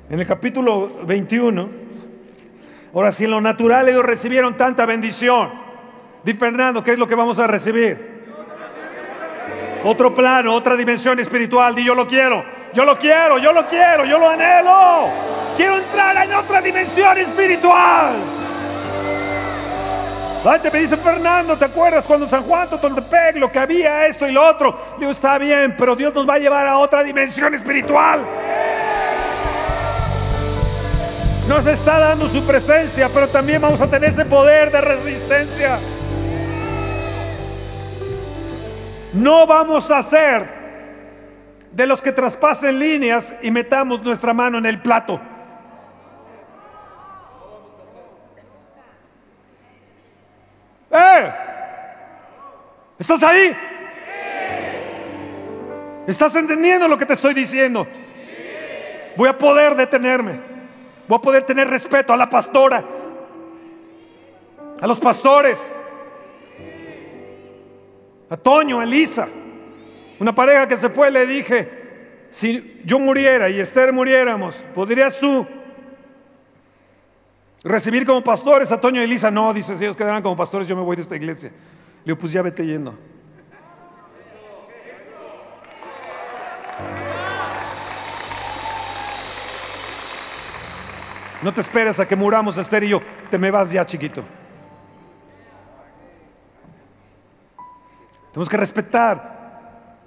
En el capítulo 21, ahora si en lo natural ellos recibieron tanta bendición, di Fernando, ¿qué es lo que vamos a recibir? Otro plano, otra dimensión espiritual, di yo lo quiero, yo lo quiero, yo lo quiero, yo lo anhelo. Quiero entrar en otra dimensión espiritual. Antes me dice Fernando, ¿te acuerdas cuando San Juan Totoltepec lo que había esto y lo otro? Le digo, está bien, pero Dios nos va a llevar a otra dimensión espiritual. Nos está dando su presencia, pero también vamos a tener ese poder de resistencia. No vamos a ser de los que traspasen líneas y metamos nuestra mano en el plato. ¡Eh! ¿Estás ahí? ¿Estás entendiendo lo que te estoy diciendo? Voy a poder detenerme. Voy a poder tener respeto a la pastora, a los pastores, a Toño, a Elisa. Una pareja que se fue, le dije, si yo muriera y Esther muriéramos, ¿podrías tú recibir como pastores a Toño y Elisa? No, dice, si ellos quedarán como pastores, yo me voy de esta iglesia. Le digo, pues ya vete yendo. No te esperes a que muramos, Esther y yo. Te me vas ya, chiquito. Tenemos que respetar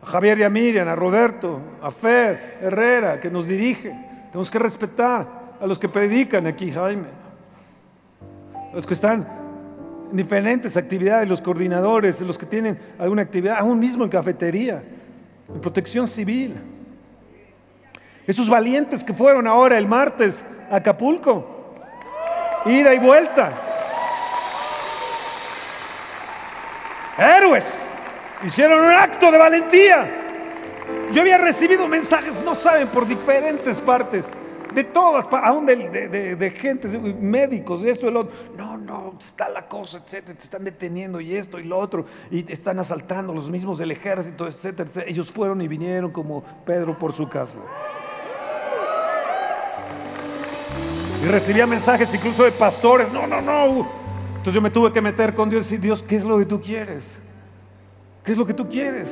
Javier y a Miriam, a Roberto, a Fer Herrera, que nos dirige. Tenemos que respetar a los que predican aquí, Jaime. A los que están en diferentes actividades, los coordinadores, los que tienen alguna actividad, aún mismo en cafetería, en protección civil. Esos valientes que fueron ahora el martes a Acapulco, ida y vuelta. Héroes, hicieron un acto de valentía. Yo había recibido mensajes, no saben, por diferentes partes, de todas, aún de, de, de- de gente, médicos, esto y lo otro. No, no, está la cosa, etcétera, te están deteniendo y esto y lo otro, y te están asaltando los mismos del ejército, etcétera. Ellos fueron y vinieron como Pedro por su casa. Y recibía mensajes incluso de pastores. No, no, no. Entonces yo me tuve que meter con Dios y decir, Dios, ¿qué es lo que tú quieres? ¿Qué es lo que tú quieres?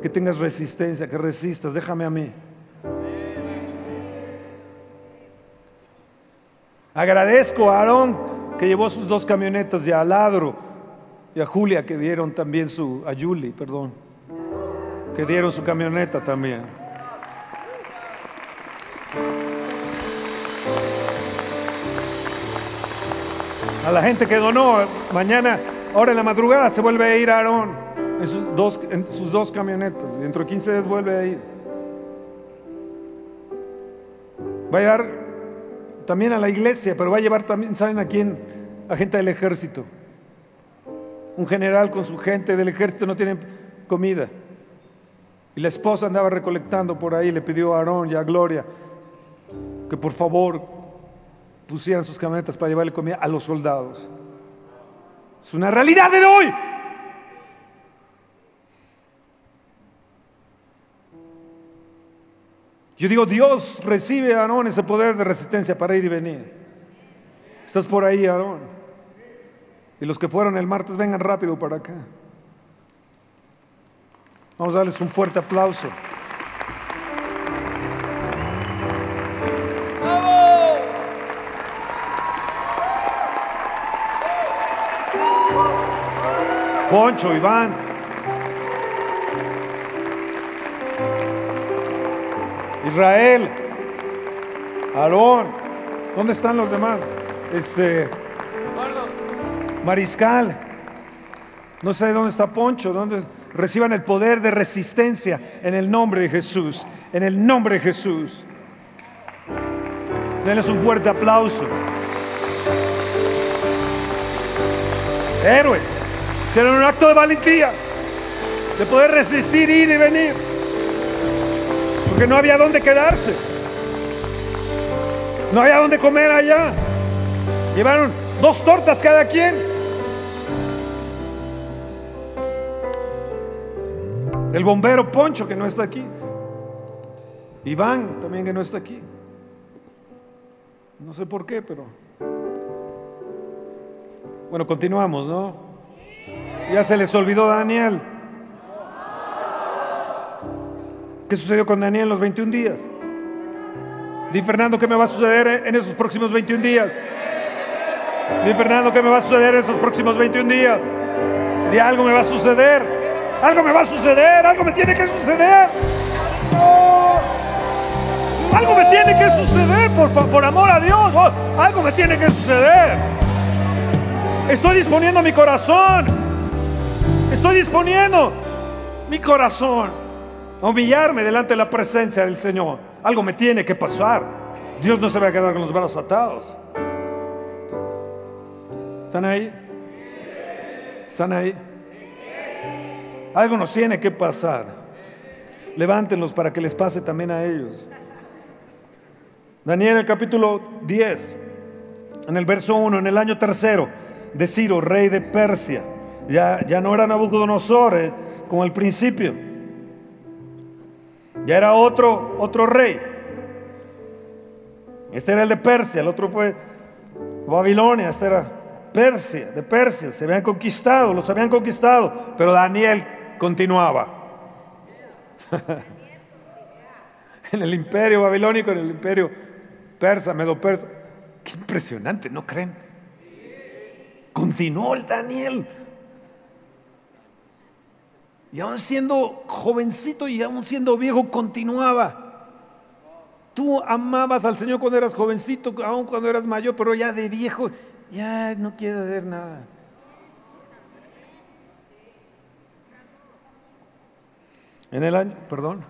Que tengas resistencia, que resistas, déjame a mí. Agradezco a Aarón que llevó sus dos camionetas y a Ladro y a Julia que dieron también su, a Julie, perdón, que dieron su camioneta también. A la gente que donó, mañana, ahora en la madrugada se vuelve a ir a Aarón en sus dos, sus dos camionetas. Y dentro de 15 días vuelve a ir. Va a llevar también a la iglesia, pero va a llevar también, ¿saben a quién? A gente del ejército. Un general con su gente del ejército no tiene comida. Y la esposa andaba recolectando por ahí, le pidió a Aarón y a Gloria que por favor pusieran sus camionetas para llevarle comida a los soldados. Es una realidad de hoy. Yo digo, Dios recibe a Aarón ese poder de resistencia para ir y venir. Estás por ahí, Aarón. Y los que fueron el martes, vengan rápido para acá. Vamos a darles un fuerte aplauso. Poncho, Iván. Israel. Aarón. ¿Dónde están los demás? Este. Mariscal. No sé dónde está Poncho. ¿Dónde? Reciban el poder de resistencia en el nombre de Jesús. En el nombre de Jesús. Denles un fuerte aplauso. Héroes. Será un acto de valentía. De poder resistir, ir y venir. Porque no había dónde quedarse. No había dónde comer allá. Llevaron dos tortas cada quien. El bombero Poncho que no está aquí. Iván también que no está aquí. No sé por qué, pero... Bueno, continuamos, ¿no? Ya se les olvidó Daniel. ¿Qué sucedió con Daniel en los 21 días? Di Fernando, ¿qué me va a suceder en esos próximos 21 días? Di Fernando, ¿qué me va a suceder en esos próximos 21 días? Di algo me va a suceder. Algo me va a suceder. Algo me tiene que suceder. Algo me tiene que suceder, por, por amor a Dios. Oh, algo me tiene que suceder. Estoy disponiendo mi corazón. Estoy disponiendo mi corazón a humillarme delante de la presencia del Señor. Algo me tiene que pasar. Dios no se va a quedar con los brazos atados. ¿Están ahí? ¿Están ahí? Algo nos tiene que pasar. Levántenlos para que les pase también a ellos. Daniel, el capítulo 10, en el verso 1, en el año tercero de Ciro, rey de Persia. Ya, ya no era Nabucodonosor eh, como al principio. Ya era otro, otro rey. Este era el de Persia, el otro fue Babilonia, este era Persia, de Persia. Se habían conquistado, los habían conquistado, pero Daniel continuaba. en el imperio babilónico, en el imperio persa, medo-persa. Qué impresionante, ¿no creen? Continuó el Daniel. Y aún siendo jovencito y aún siendo viejo, continuaba. Tú amabas al Señor cuando eras jovencito, aún cuando eras mayor, pero ya de viejo, ya no quieres hacer nada. En el año, perdón.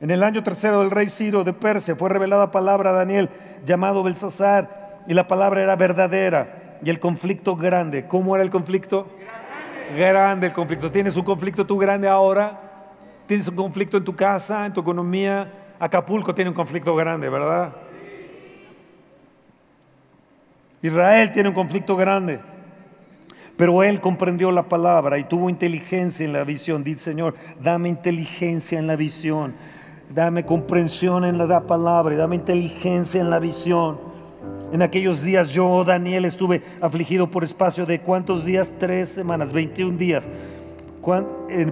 En el año tercero del rey Ciro de Persia fue revelada palabra a Daniel llamado Belsasar y la palabra era verdadera y el conflicto grande. ¿Cómo era el conflicto? Grande. El conflicto. ¿Tienes un conflicto tú grande ahora? ¿Tienes un conflicto en tu casa, en tu economía? Acapulco tiene un conflicto grande, ¿verdad? Israel tiene un conflicto grande. Pero él comprendió la palabra y tuvo inteligencia en la visión. Dice Señor, dame inteligencia en la visión. Dame comprensión en la palabra y dame inteligencia en la visión. En aquellos días yo, Daniel, estuve afligido por espacio de cuántos días? Tres semanas, 21 días.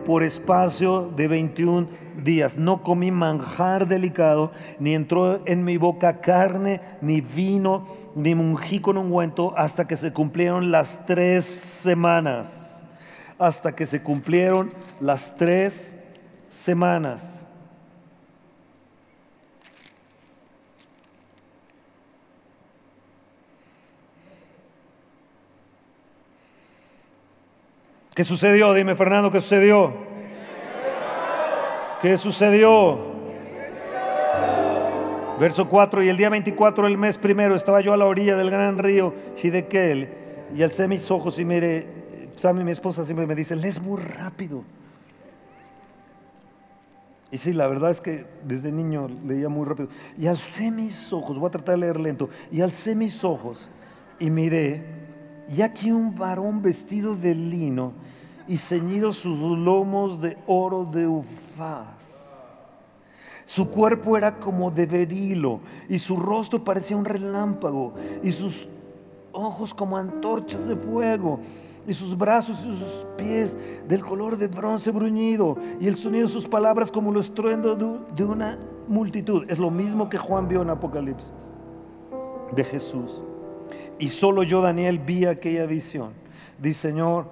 Por espacio de 21 días. No comí manjar delicado, ni entró en mi boca carne, ni vino, ni me ungí con ungüento hasta que se cumplieron las tres semanas. Hasta que se cumplieron las tres semanas. ¿Qué sucedió? Dime, Fernando, ¿qué sucedió? ¿Qué sucedió? Verso 4, y el día 24 del mes primero estaba yo a la orilla del gran río Hidekel y alcé mis ojos y Sammy, mi esposa siempre me dice, lees muy rápido. Y sí, la verdad es que desde niño leía muy rápido. Y alcé mis ojos, voy a tratar de leer lento, y alcé mis ojos y miré, y aquí un varón vestido de lino y ceñido sus lomos de oro de Ufaz. Su cuerpo era como de berilo y su rostro parecía un relámpago y sus ojos como antorchas de fuego y sus brazos y sus pies del color de bronce bruñido y el sonido de sus palabras como el estruendo de, una multitud. Es lo mismo que Juan vio en Apocalipsis de Jesús. Y solo yo, Daniel, vi aquella visión. Dice, Señor,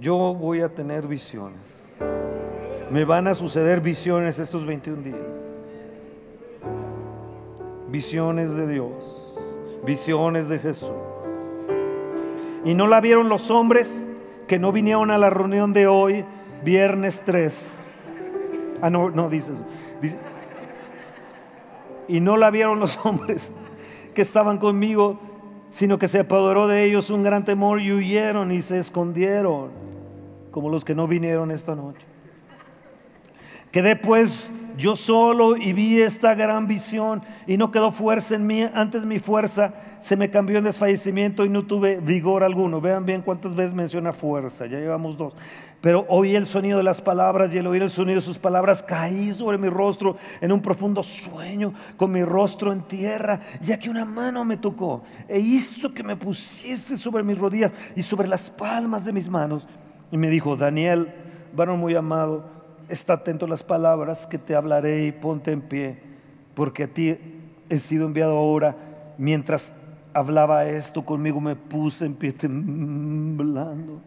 yo voy a tener visiones. Me van a suceder visiones estos 21 días. Visiones de Dios. Visiones de Jesús. Y no la vieron los hombres que no vinieron a la reunión de hoy, viernes 3. Ah, no, no dice eso. Y no la vieron los hombres que estaban conmigo, sino que se apoderó de ellos un gran temor y huyeron y se escondieron, como los que no vinieron esta noche. Quedé pues yo solo y vi esta gran visión y no quedó fuerza en mí, antes mi fuerza se me cambió en desfallecimiento y no tuve vigor alguno. Vean bien cuántas veces menciona fuerza, ya llevamos dos. Pero oí el sonido de las palabras y al oír el sonido de sus palabras caí sobre mi rostro en un profundo sueño con mi rostro en tierra, ya que una mano me tocó e hizo que me pusiese sobre mis rodillas y sobre las palmas de mis manos. Y me dijo, Daniel, varón muy amado, está atento a las palabras que te hablaré y ponte en pie, porque a ti he sido enviado ahora. Mientras hablaba esto conmigo me puse en pie temblando,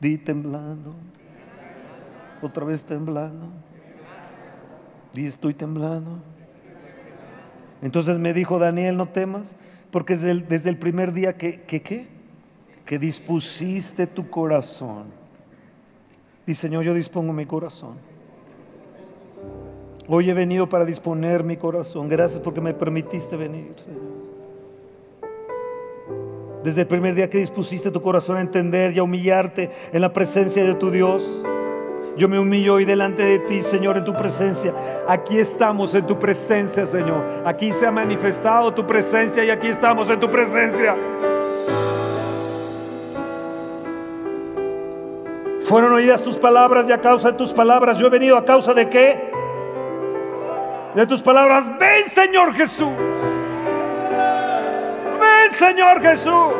di temblando, otra vez temblando, di estoy temblando. Entonces me dijo Daniel, no temas, porque desde el, primer día que, que, ¿qué? que dispusiste tu corazón. Y Señor, yo dispongo mi corazón. Hoy he venido para disponer mi corazón. Gracias porque me permitiste venir, Señor. Desde el primer día que dispusiste tu corazón a entender y a humillarte en la presencia de tu Dios. Yo me humillo hoy delante de ti, Señor, en tu presencia. Aquí estamos en tu presencia, Señor. Aquí se ha manifestado tu presencia y aquí estamos en tu presencia. Fueron oídas tus palabras y a causa de tus palabras yo he venido a causa de qué? De tus palabras, ven Señor Jesús. Señor Jesús.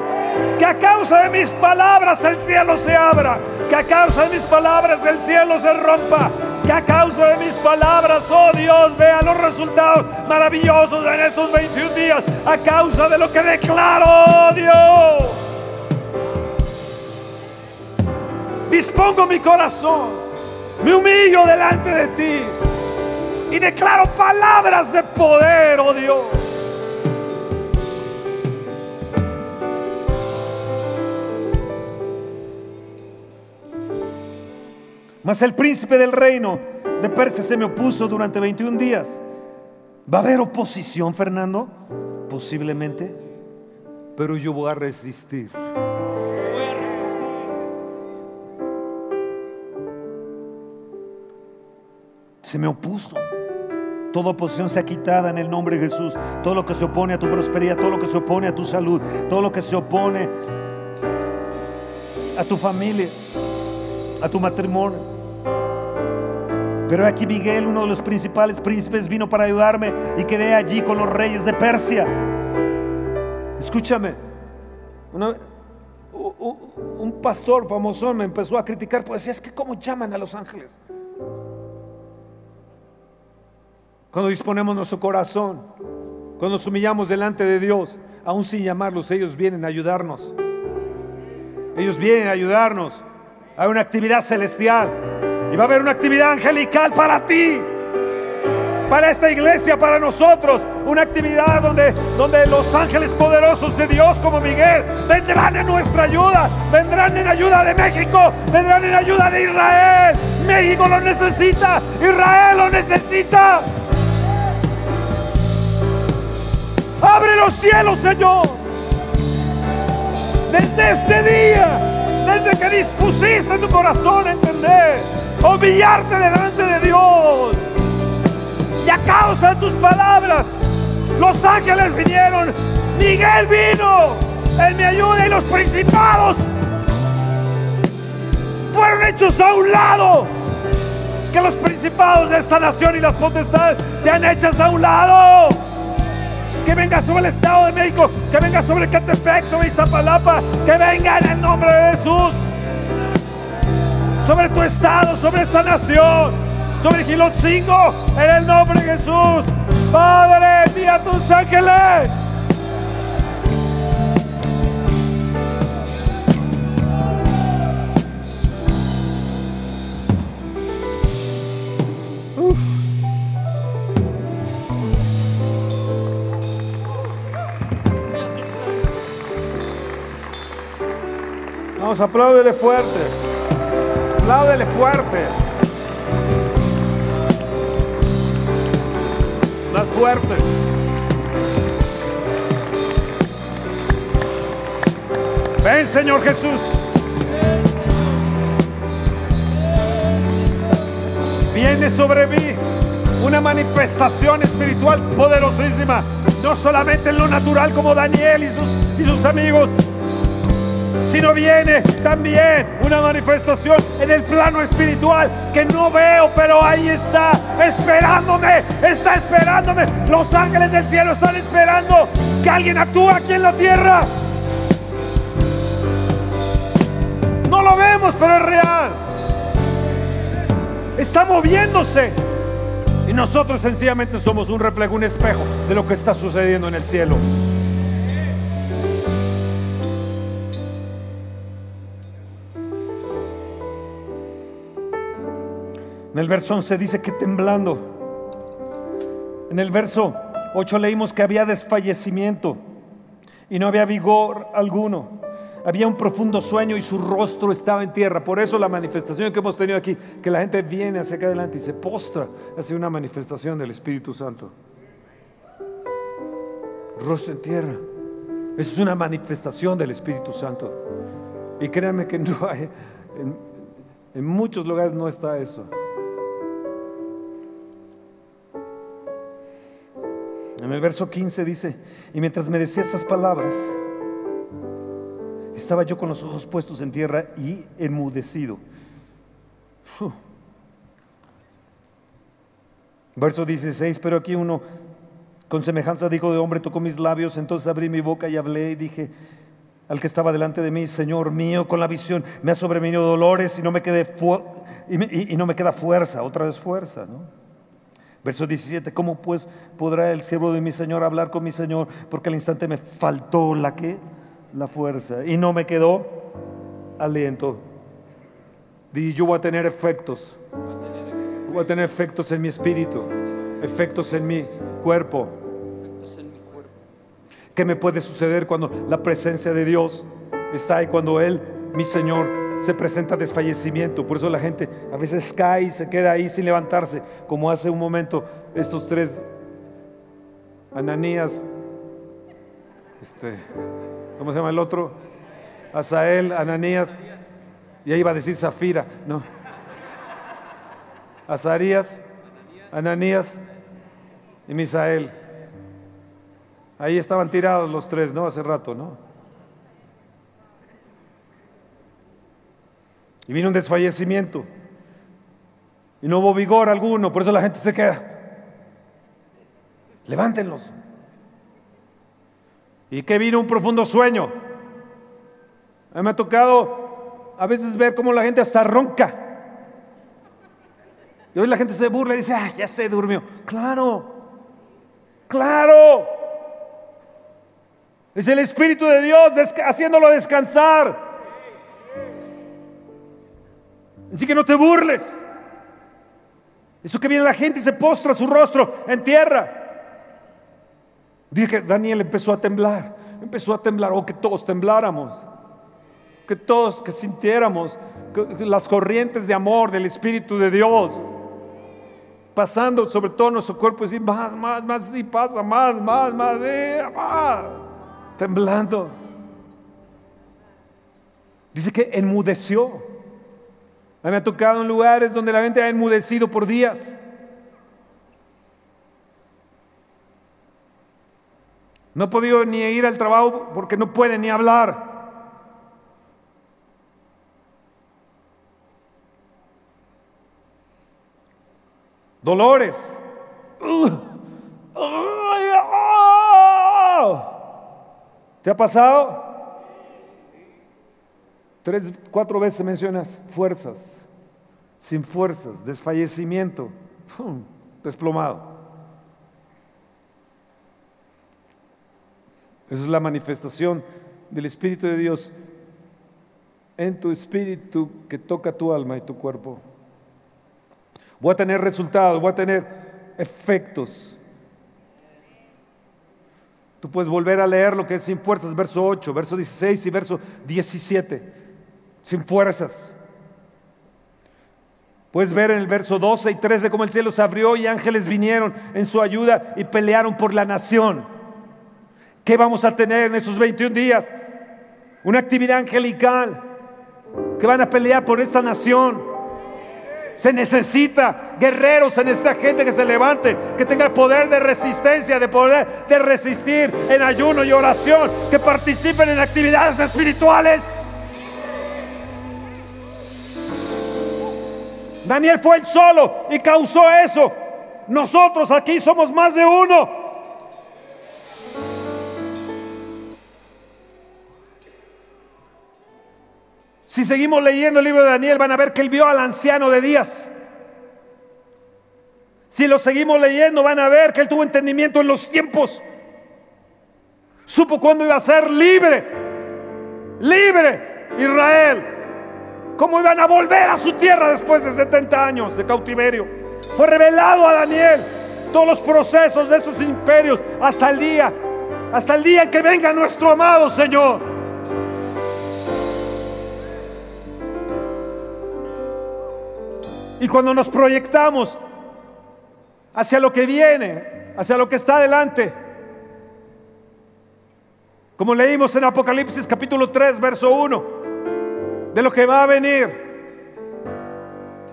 Que a causa de mis palabras el cielo se abra. Que a causa de mis palabras el cielo se rompa. Que a causa de mis palabras, oh Dios, vea los resultados maravillosos en estos 21 días. A causa de lo que declaro, oh Dios. Dispongo mi corazón. Me humillo delante de ti. Y declaro palabras de poder, oh Dios. Mas el príncipe del reino de Persia se me opuso durante 21 días. ¿Va a haber oposición, Fernando? Posiblemente. Pero yo voy a resistir. Se me opuso. Toda oposición sea quitada en el nombre de Jesús. Todo lo que se opone a tu prosperidad, todo lo que se opone a tu salud, todo lo que se opone a tu familia, a tu matrimonio. Pero aquí Miguel, uno de los principales príncipes, vino para ayudarme y quedé allí con los reyes de Persia. Escúchame, un pastor famoso me empezó a criticar, pues decía, es que cómo llaman a los ángeles. Cuando disponemos nuestro corazón, cuando nos humillamos delante de Dios, aún sin llamarlos, ellos vienen a ayudarnos. Ellos vienen a ayudarnos. Hay una actividad celestial y va a haber una actividad angelical para ti, para esta iglesia, para nosotros. Una actividad donde, donde los ángeles poderosos de Dios como Miguel vendrán en nuestra ayuda, vendrán en ayuda de México, vendrán en ayuda de Israel. México lo necesita, Israel lo necesita. Abre los cielos, Señor. Desde este día, desde que dispusiste tu corazón a entender, humillarte delante de Dios. Y a causa de tus palabras, los ángeles vinieron, Miguel vino, Él me ayuda y los principados fueron hechos a un lado. Que los principados de esta nación y las potestades sean hechas a un lado que venga sobre el Estado de México, que venga sobre Catepec, sobre Iztapalapa, que venga en el nombre de Jesús, sobre tu Estado, sobre esta nación, sobre Gilotzingo, en el nombre de Jesús. Padre, envía a tus ángeles. Vamos, apláudele fuerte. Apláudele fuerte. Más fuerte. Ven, Señor Jesús. Viene sobre mí una manifestación espiritual poderosísima. No solamente en lo natural como Daniel y sus, y sus amigos, sino viene también una manifestación en el plano espiritual que no veo, pero ahí está, esperándome, está esperándome. Los ángeles del cielo están esperando que alguien actúe aquí en la tierra. No lo vemos, pero es real. Está moviéndose. Y nosotros sencillamente somos un reflejo, un espejo de lo que está sucediendo en el cielo. En el verso 11 dice que temblando. En el verso 8 leímos que había desfallecimiento y no había vigor alguno. Había un profundo sueño y su rostro estaba en tierra. Por eso la manifestación que hemos tenido aquí, que la gente viene hacia acá adelante y se postra hacia una manifestación del Espíritu Santo. Rostro en tierra. Eso es una manifestación del Espíritu Santo. Y créanme que en muchos lugares no está eso. En el verso 15 dice, y mientras me decía esas palabras, estaba yo con los ojos puestos en tierra y enmudecido. Verso 16, pero aquí uno con semejanza dijo de hombre tocó mis labios, entonces abrí mi boca y hablé y dije al que estaba delante de mí, Señor mío, con la visión me ha sobrevenido dolores y no me- y- y no me queda fuerza, otra vez fuerza, ¿no? Verso 17, ¿cómo pues podrá el siervo de mi Señor hablar con mi Señor? Porque al instante me faltó la que, la fuerza y no me quedó aliento. Di, yo voy a tener efectos, voy a tener efectos en mi espíritu, efectos en mi cuerpo. ¿Qué me puede suceder cuando la presencia de Dios está ahí, cuando Él, mi Señor, se presenta desfallecimiento? Por eso la gente a veces cae y se queda ahí sin levantarse, como hace un momento estos tres, Ananías, este, ¿cómo se llama el otro? Asael, Ananías, y ahí iba a decir Zafira, no. Azarías, Ananías y Misael. Ahí estaban tirados los tres, ¿no? Hace rato, ¿no? Y vino un desfallecimiento. Y no hubo vigor alguno, por eso la gente se queda. Levántenlos. y que vino un profundo sueño. A mí me ha tocado a veces ver cómo la gente hasta ronca. Y hoy la gente se burla y dice, ah, ya se durmió. Claro, claro. Es el Espíritu de Dios haciéndolo descansar. Así que no te burles. Eso que viene la gente y se postra su rostro en tierra. Dije que Daniel empezó a temblar, empezó a temblar, o que todos tembláramos, que todos que sintiéramos las corrientes de amor del Espíritu de Dios pasando sobre todo nuestro cuerpo y decir más, más, más, y pasa más, más, más, más, temblando. Dice que enmudeció. Me ha tocado en lugares donde la gente ha enmudecido por días. No he podido ni ir al trabajo porque no puede ni hablar. Dolores. Ah. ¿Te ha pasado? Tres, cuatro veces mencionas fuerzas, sin fuerzas, desfallecimiento, desplomado. Esa es la manifestación del Espíritu de Dios en tu espíritu que toca tu alma y tu cuerpo. Voy a tener resultados, voy a tener efectos. Tú puedes volver a leer lo que es sin fuerzas, verso 8, verso 16 y verso 17. Sin fuerzas. Puedes ver en el verso 12 y 13 cómo el cielo se abrió y ángeles vinieron en su ayuda y pelearon por la nación. ¿Qué vamos a tener en esos 21 días? Una actividad angelical que van a pelear por esta nación. Se necesita guerreros, se necesita gente que se levante, que tenga poder de resistencia, de poder de resistir en ayuno y oración, que participen en actividades espirituales. Daniel fue el solo y causó eso. Nosotros aquí somos más de uno. Si seguimos leyendo el libro de Daniel, van a ver que él vio al anciano de días. Si lo seguimos leyendo, van a ver que él tuvo entendimiento en los tiempos. Supo cuándo iba a ser libre. Libre Israel. Cómo iban a volver a su tierra después de 70 años de cautiverio. Fue revelado a Daniel todos los procesos de estos imperios hasta el día, hasta el día que venga nuestro amado Señor. Y cuando nos proyectamos hacia lo que viene, hacia lo que está adelante, como leímos en Apocalipsis capítulo 3, verso 1, de lo que va a venir,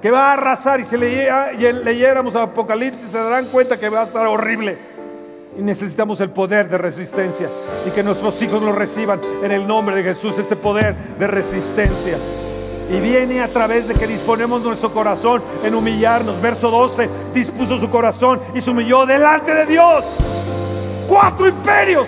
que va a arrasar, y si leyéramos Apocalipsis se darán cuenta que va a estar horrible. Y necesitamos el poder de resistencia y que nuestros hijos lo reciban en el nombre de Jesús, este poder de resistencia. Y viene a través de que disponemos nuestro corazón en humillarnos. Verso 12, dispuso su corazón y se humilló delante de Dios. Cuatro imperios.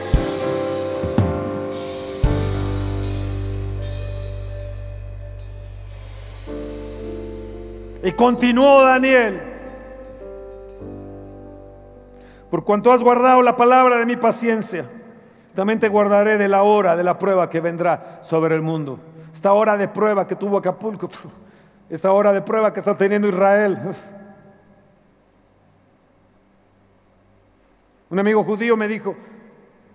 Y continuó Daniel. Por cuanto has guardado la palabra de mi paciencia, también te guardaré de la hora de la prueba que vendrá sobre el mundo. Esta hora de prueba que tuvo Acapulco, esta hora de prueba que está teniendo Israel. Un amigo judío me dijo,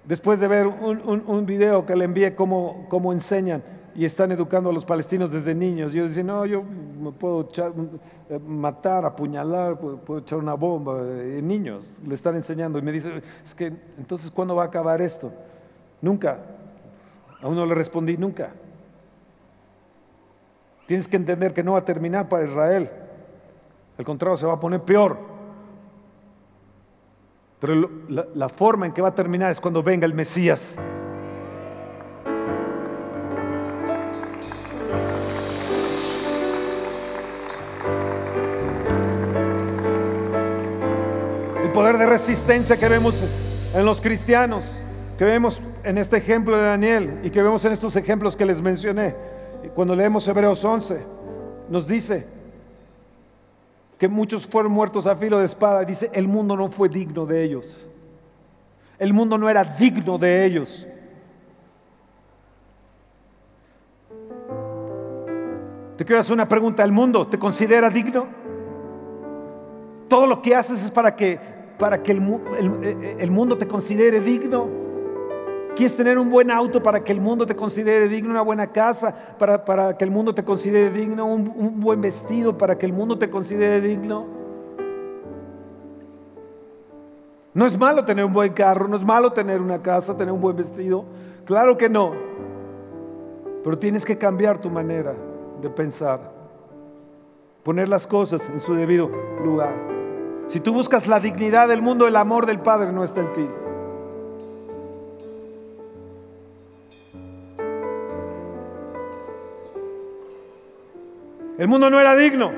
después de ver un, video que le envié cómo, cómo enseñan y están educando a los palestinos desde niños. Yo decía, no, yo me puedo eh, matar, apuñalar, puedo, echar una bomba. eh, niños le están enseñando. Y me dice, es que entonces, ¿cuándo va a acabar esto? Nunca. A uno le respondí, nunca. Tienes que entender que no va a terminar para Israel. Al contrario, se va a poner peor. Pero la forma en que va a terminar es cuando venga el Mesías. Poder de resistencia que vemos en los cristianos, que vemos en este ejemplo de Daniel y que vemos en estos ejemplos que les mencioné, cuando leemos Hebreos 11, nos dice que muchos fueron muertos a filo de espada. Dice, el mundo no fue digno de ellos. El mundo no era digno de ellos. Te quiero hacer una pregunta. ¿El mundo te considera digno? Todo lo que haces es para que, para que el, mu- el- mundo te considere digno. ¿Quieres tener un buen auto para que el mundo te considere digno? Una buena casa para, para que el mundo te considere digno. Un buen vestido para que el mundo te considere digno. No es malo tener un buen carro, no es malo tener una casa, tener un buen vestido. Claro que no. Pero tienes que cambiar tu manera de pensar. Poner las cosas en su debido lugar. Si tú buscas la dignidad del mundo, el amor del Padre no está en ti. El mundo no era digno.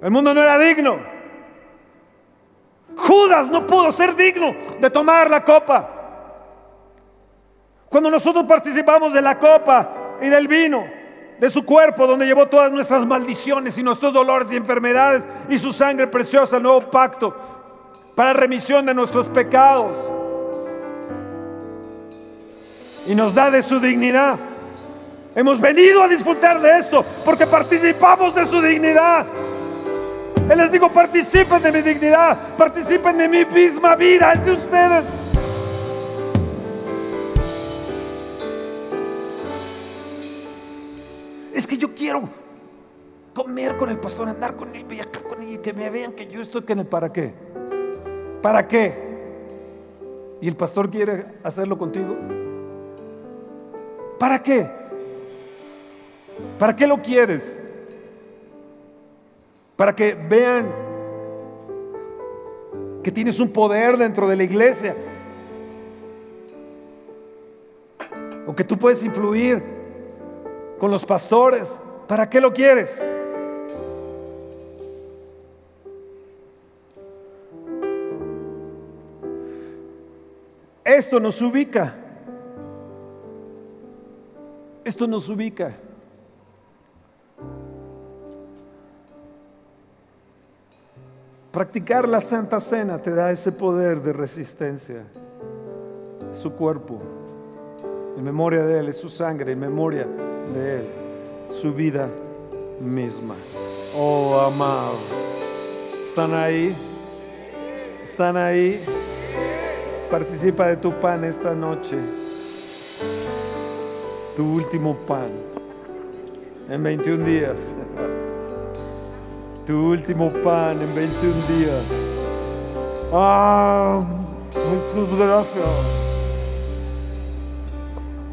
El mundo no era digno. Judas no pudo ser digno de tomar la copa. Cuando nosotros participamos de la copa y del vino, de su cuerpo, donde llevó todas nuestras maldiciones y nuestros dolores y enfermedades, y su sangre preciosa, el nuevo pacto, para remisión de nuestros pecados. Y nos da de su dignidad. Hemos venido a disfrutar de esto porque participamos de su dignidad. Él les digo, participen de mi dignidad, participen de mi misma vida, es de ustedes. Es que yo quiero comer con el pastor, andar con él, viajar con él y que me vean que yo estoy con él. ¿Para qué? ¿Para qué? ¿Y el pastor quiere hacerlo contigo? ¿Para qué? ¿Para qué lo quieres? Para que vean que tienes un poder dentro de la iglesia. O que tú puedes influir con los pastores. ¿Para qué lo quieres? Esto nos ubica. Esto nos ubica. Practicar la Santa Cena te da ese poder de resistencia. Su cuerpo, en memoria de Él, es su sangre, en memoria de Él, su vida misma. Oh, amados, ¿están ahí? ¿Están ahí? Participa de tu pan esta noche. Tu último pan en 21 días. Tu último pan en 21 días. Ah, Jesús, gracias.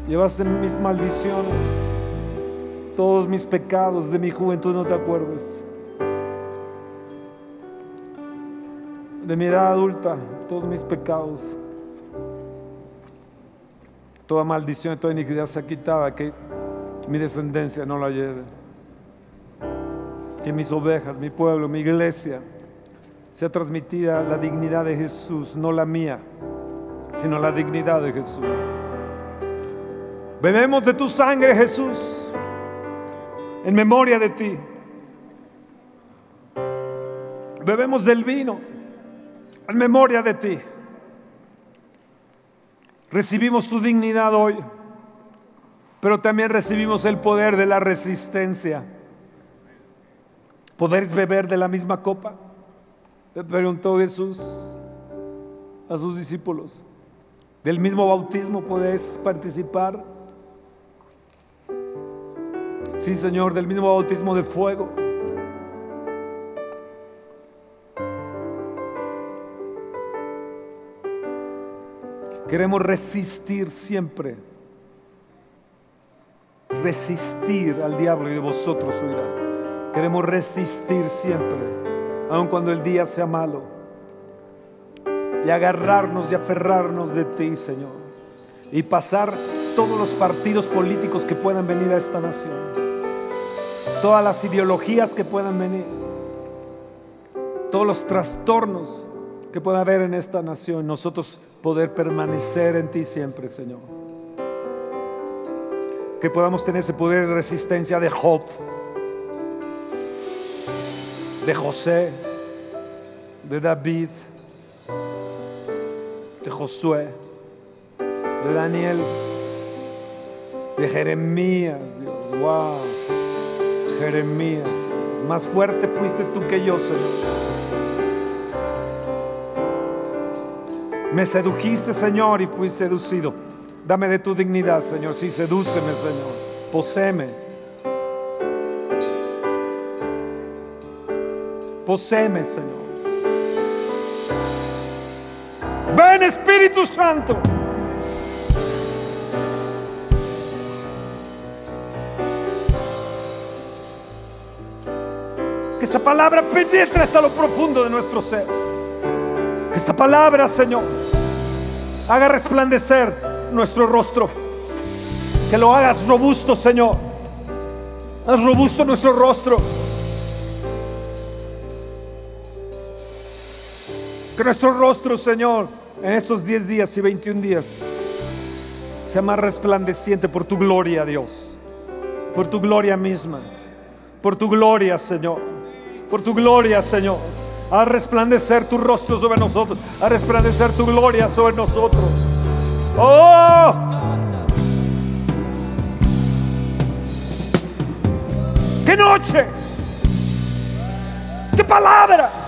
Llevaste mis maldiciones, todos mis pecados de mi juventud, no te acuerdes. De mi edad adulta, todos mis pecados. Toda maldición, toda iniquidad sea quitada, que mi descendencia no la lleve. Que mis ovejas, mi pueblo, mi iglesia, sea transmitida la dignidad de Jesús, no la mía, sino la dignidad de Jesús. Bebemos de tu sangre, Jesús, en memoria de ti. Bebemos del vino, en memoria de ti. Recibimos tu dignidad hoy, pero también recibimos el poder de la resistencia. ¿Podéis beber de la misma copa? Le preguntó Jesús a sus discípulos. ¿Del mismo bautismo podéis participar? Sí, Señor, del mismo bautismo de fuego. Queremos resistir siempre. Resistir al diablo y de vosotros huirá. Queremos resistir siempre, aun cuando el día sea malo. Y agarrarnos y aferrarnos de ti, Señor. Y pasar todos los partidos políticos que puedan venir a esta nación. Todas las ideologías que puedan venir. Todos los trastornos que pueda haber en esta nación. Nosotros poder permanecer en ti siempre, Señor. Que podamos tener ese poder de resistencia de Job, de José, de David, de Josué, de Daniel, de Jeremías, Dios. Wow, Jeremías. Más fuerte fuiste tú que yo, Señor. Me sedujiste, Señor, y fui seducido. Dame de tu dignidad, Señor. Sí, sedúceme, Señor. Poséme. Poséme, Señor. Ven, Espíritu Santo. Palabra penetre hasta lo profundo de nuestro ser. Que esta palabra, Señor, haga resplandecer nuestro rostro. Que lo hagas robusto, Señor. Haz robusto nuestro rostro. Que nuestro rostro, Señor, en estos 10 días y 21 días, sea más resplandeciente por tu gloria, Dios. Por tu gloria misma. Por tu gloria, Señor. Por tu gloria, Señor. A resplandecer tu rostro sobre nosotros. A resplandecer tu gloria sobre nosotros. Oh. ¡Qué noche! ¡Qué palabra!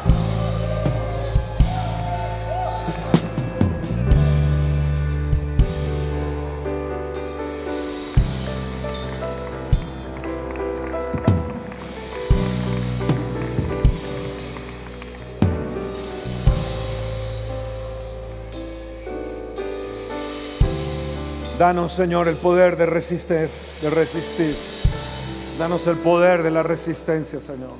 Danos, Señor, el poder de resistir, de resistir. Danos el poder de la resistencia, Señor.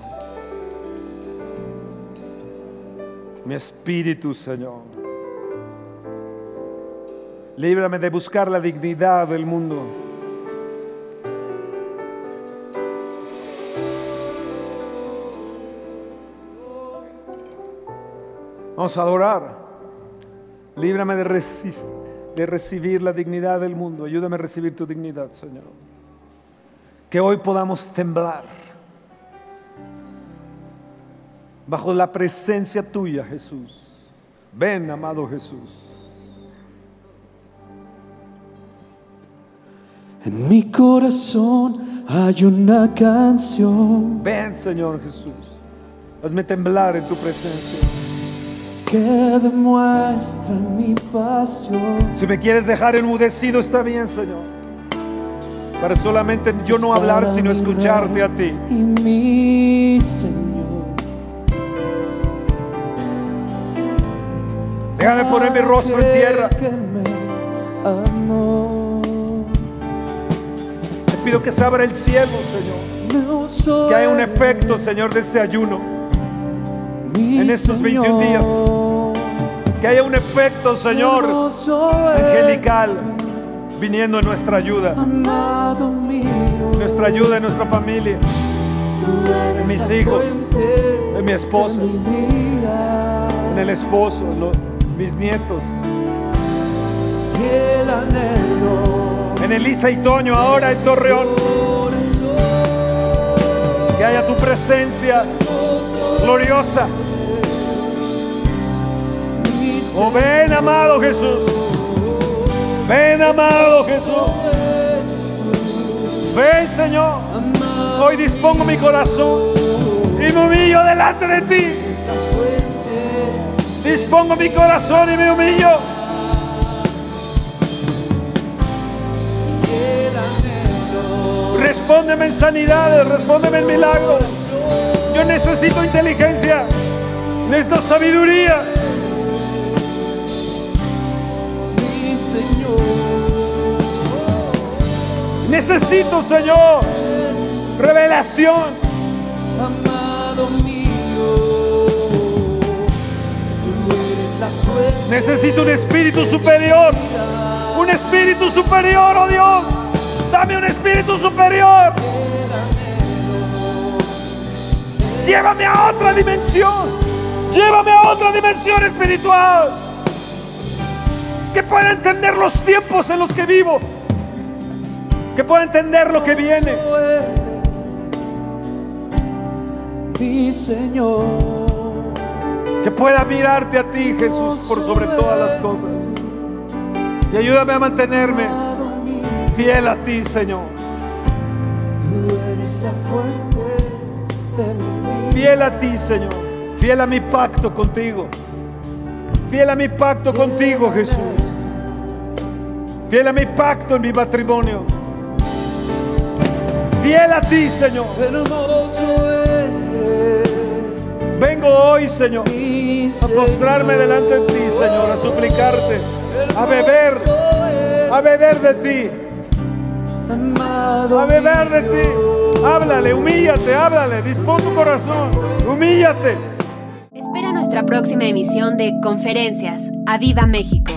Mi espíritu, Señor. Líbrame de buscar la dignidad del mundo. Vamos a adorar. Líbrame de, resist- de recibir la dignidad del mundo. Ayúdame a recibir tu dignidad, Señor. Que hoy podamos temblar bajo la presencia tuya, Jesús. Ven, amado Jesús. En mi corazón hay una canción Ven, Señor Jesús. Hazme temblar en tu presencia. Que demuestra mi pasión. Si me quieres dejar enmudecido, está bien, Señor. Para solamente yo no hablar, sino escucharte a ti. Y mi Señor. Déjame poner mi rostro en tierra. Aquel que me amó. Te pido que se abra el cielo, Señor. Que haya un efecto, Señor, de este ayuno. En estos 21 días. Que haya un efecto, Señor, angelical, viniendo en nuestra ayuda. Nuestra ayuda en nuestra familia, en mis hijos, en mi esposa, en el esposo, mis nietos, en Elisa y Toño, ahora en Torreón. Que haya tu presencia gloriosa. Oh, ven, amado Jesús. Ven, amado Jesús. Ven, Señor. Hoy dispongo mi corazón y me humillo delante de ti. Dispongo mi corazón y me humillo. Respóndeme en sanidades, respóndeme en milagros. Yo necesito inteligencia, necesito sabiduría. mi Señor. Necesito, Señor, revelación. Amado mío, tú eres la fuente. Necesito un espíritu superior. Un espíritu superior, oh Dios. Dame un espíritu superior. Llévame a otra dimensión. Llévame a otra dimensión espiritual. que pueda entender los tiempos en los que vivo, que pueda entender lo que viene. Mi Señor. Que pueda mirarte a ti, Jesús, por sobre todas las cosas. Y ayúdame a mantenerme fiel a ti, Señor. tú eres la Fiel a ti, Señor. Fiel a mi pacto contigo. Fiel a mi pacto contigo, Jesús. Fiel a mi pacto en mi matrimonio. Fiel a ti, Señor. Vengo hoy, Señor, a postrarme delante de ti, Señor, a suplicarte, a beber, a beber de ti, a beber de ti. Háblale, humíllate, háblale, dispón tu corazón, humíllate. Espera nuestra próxima emisión de Conferencias. ¡A Viva México!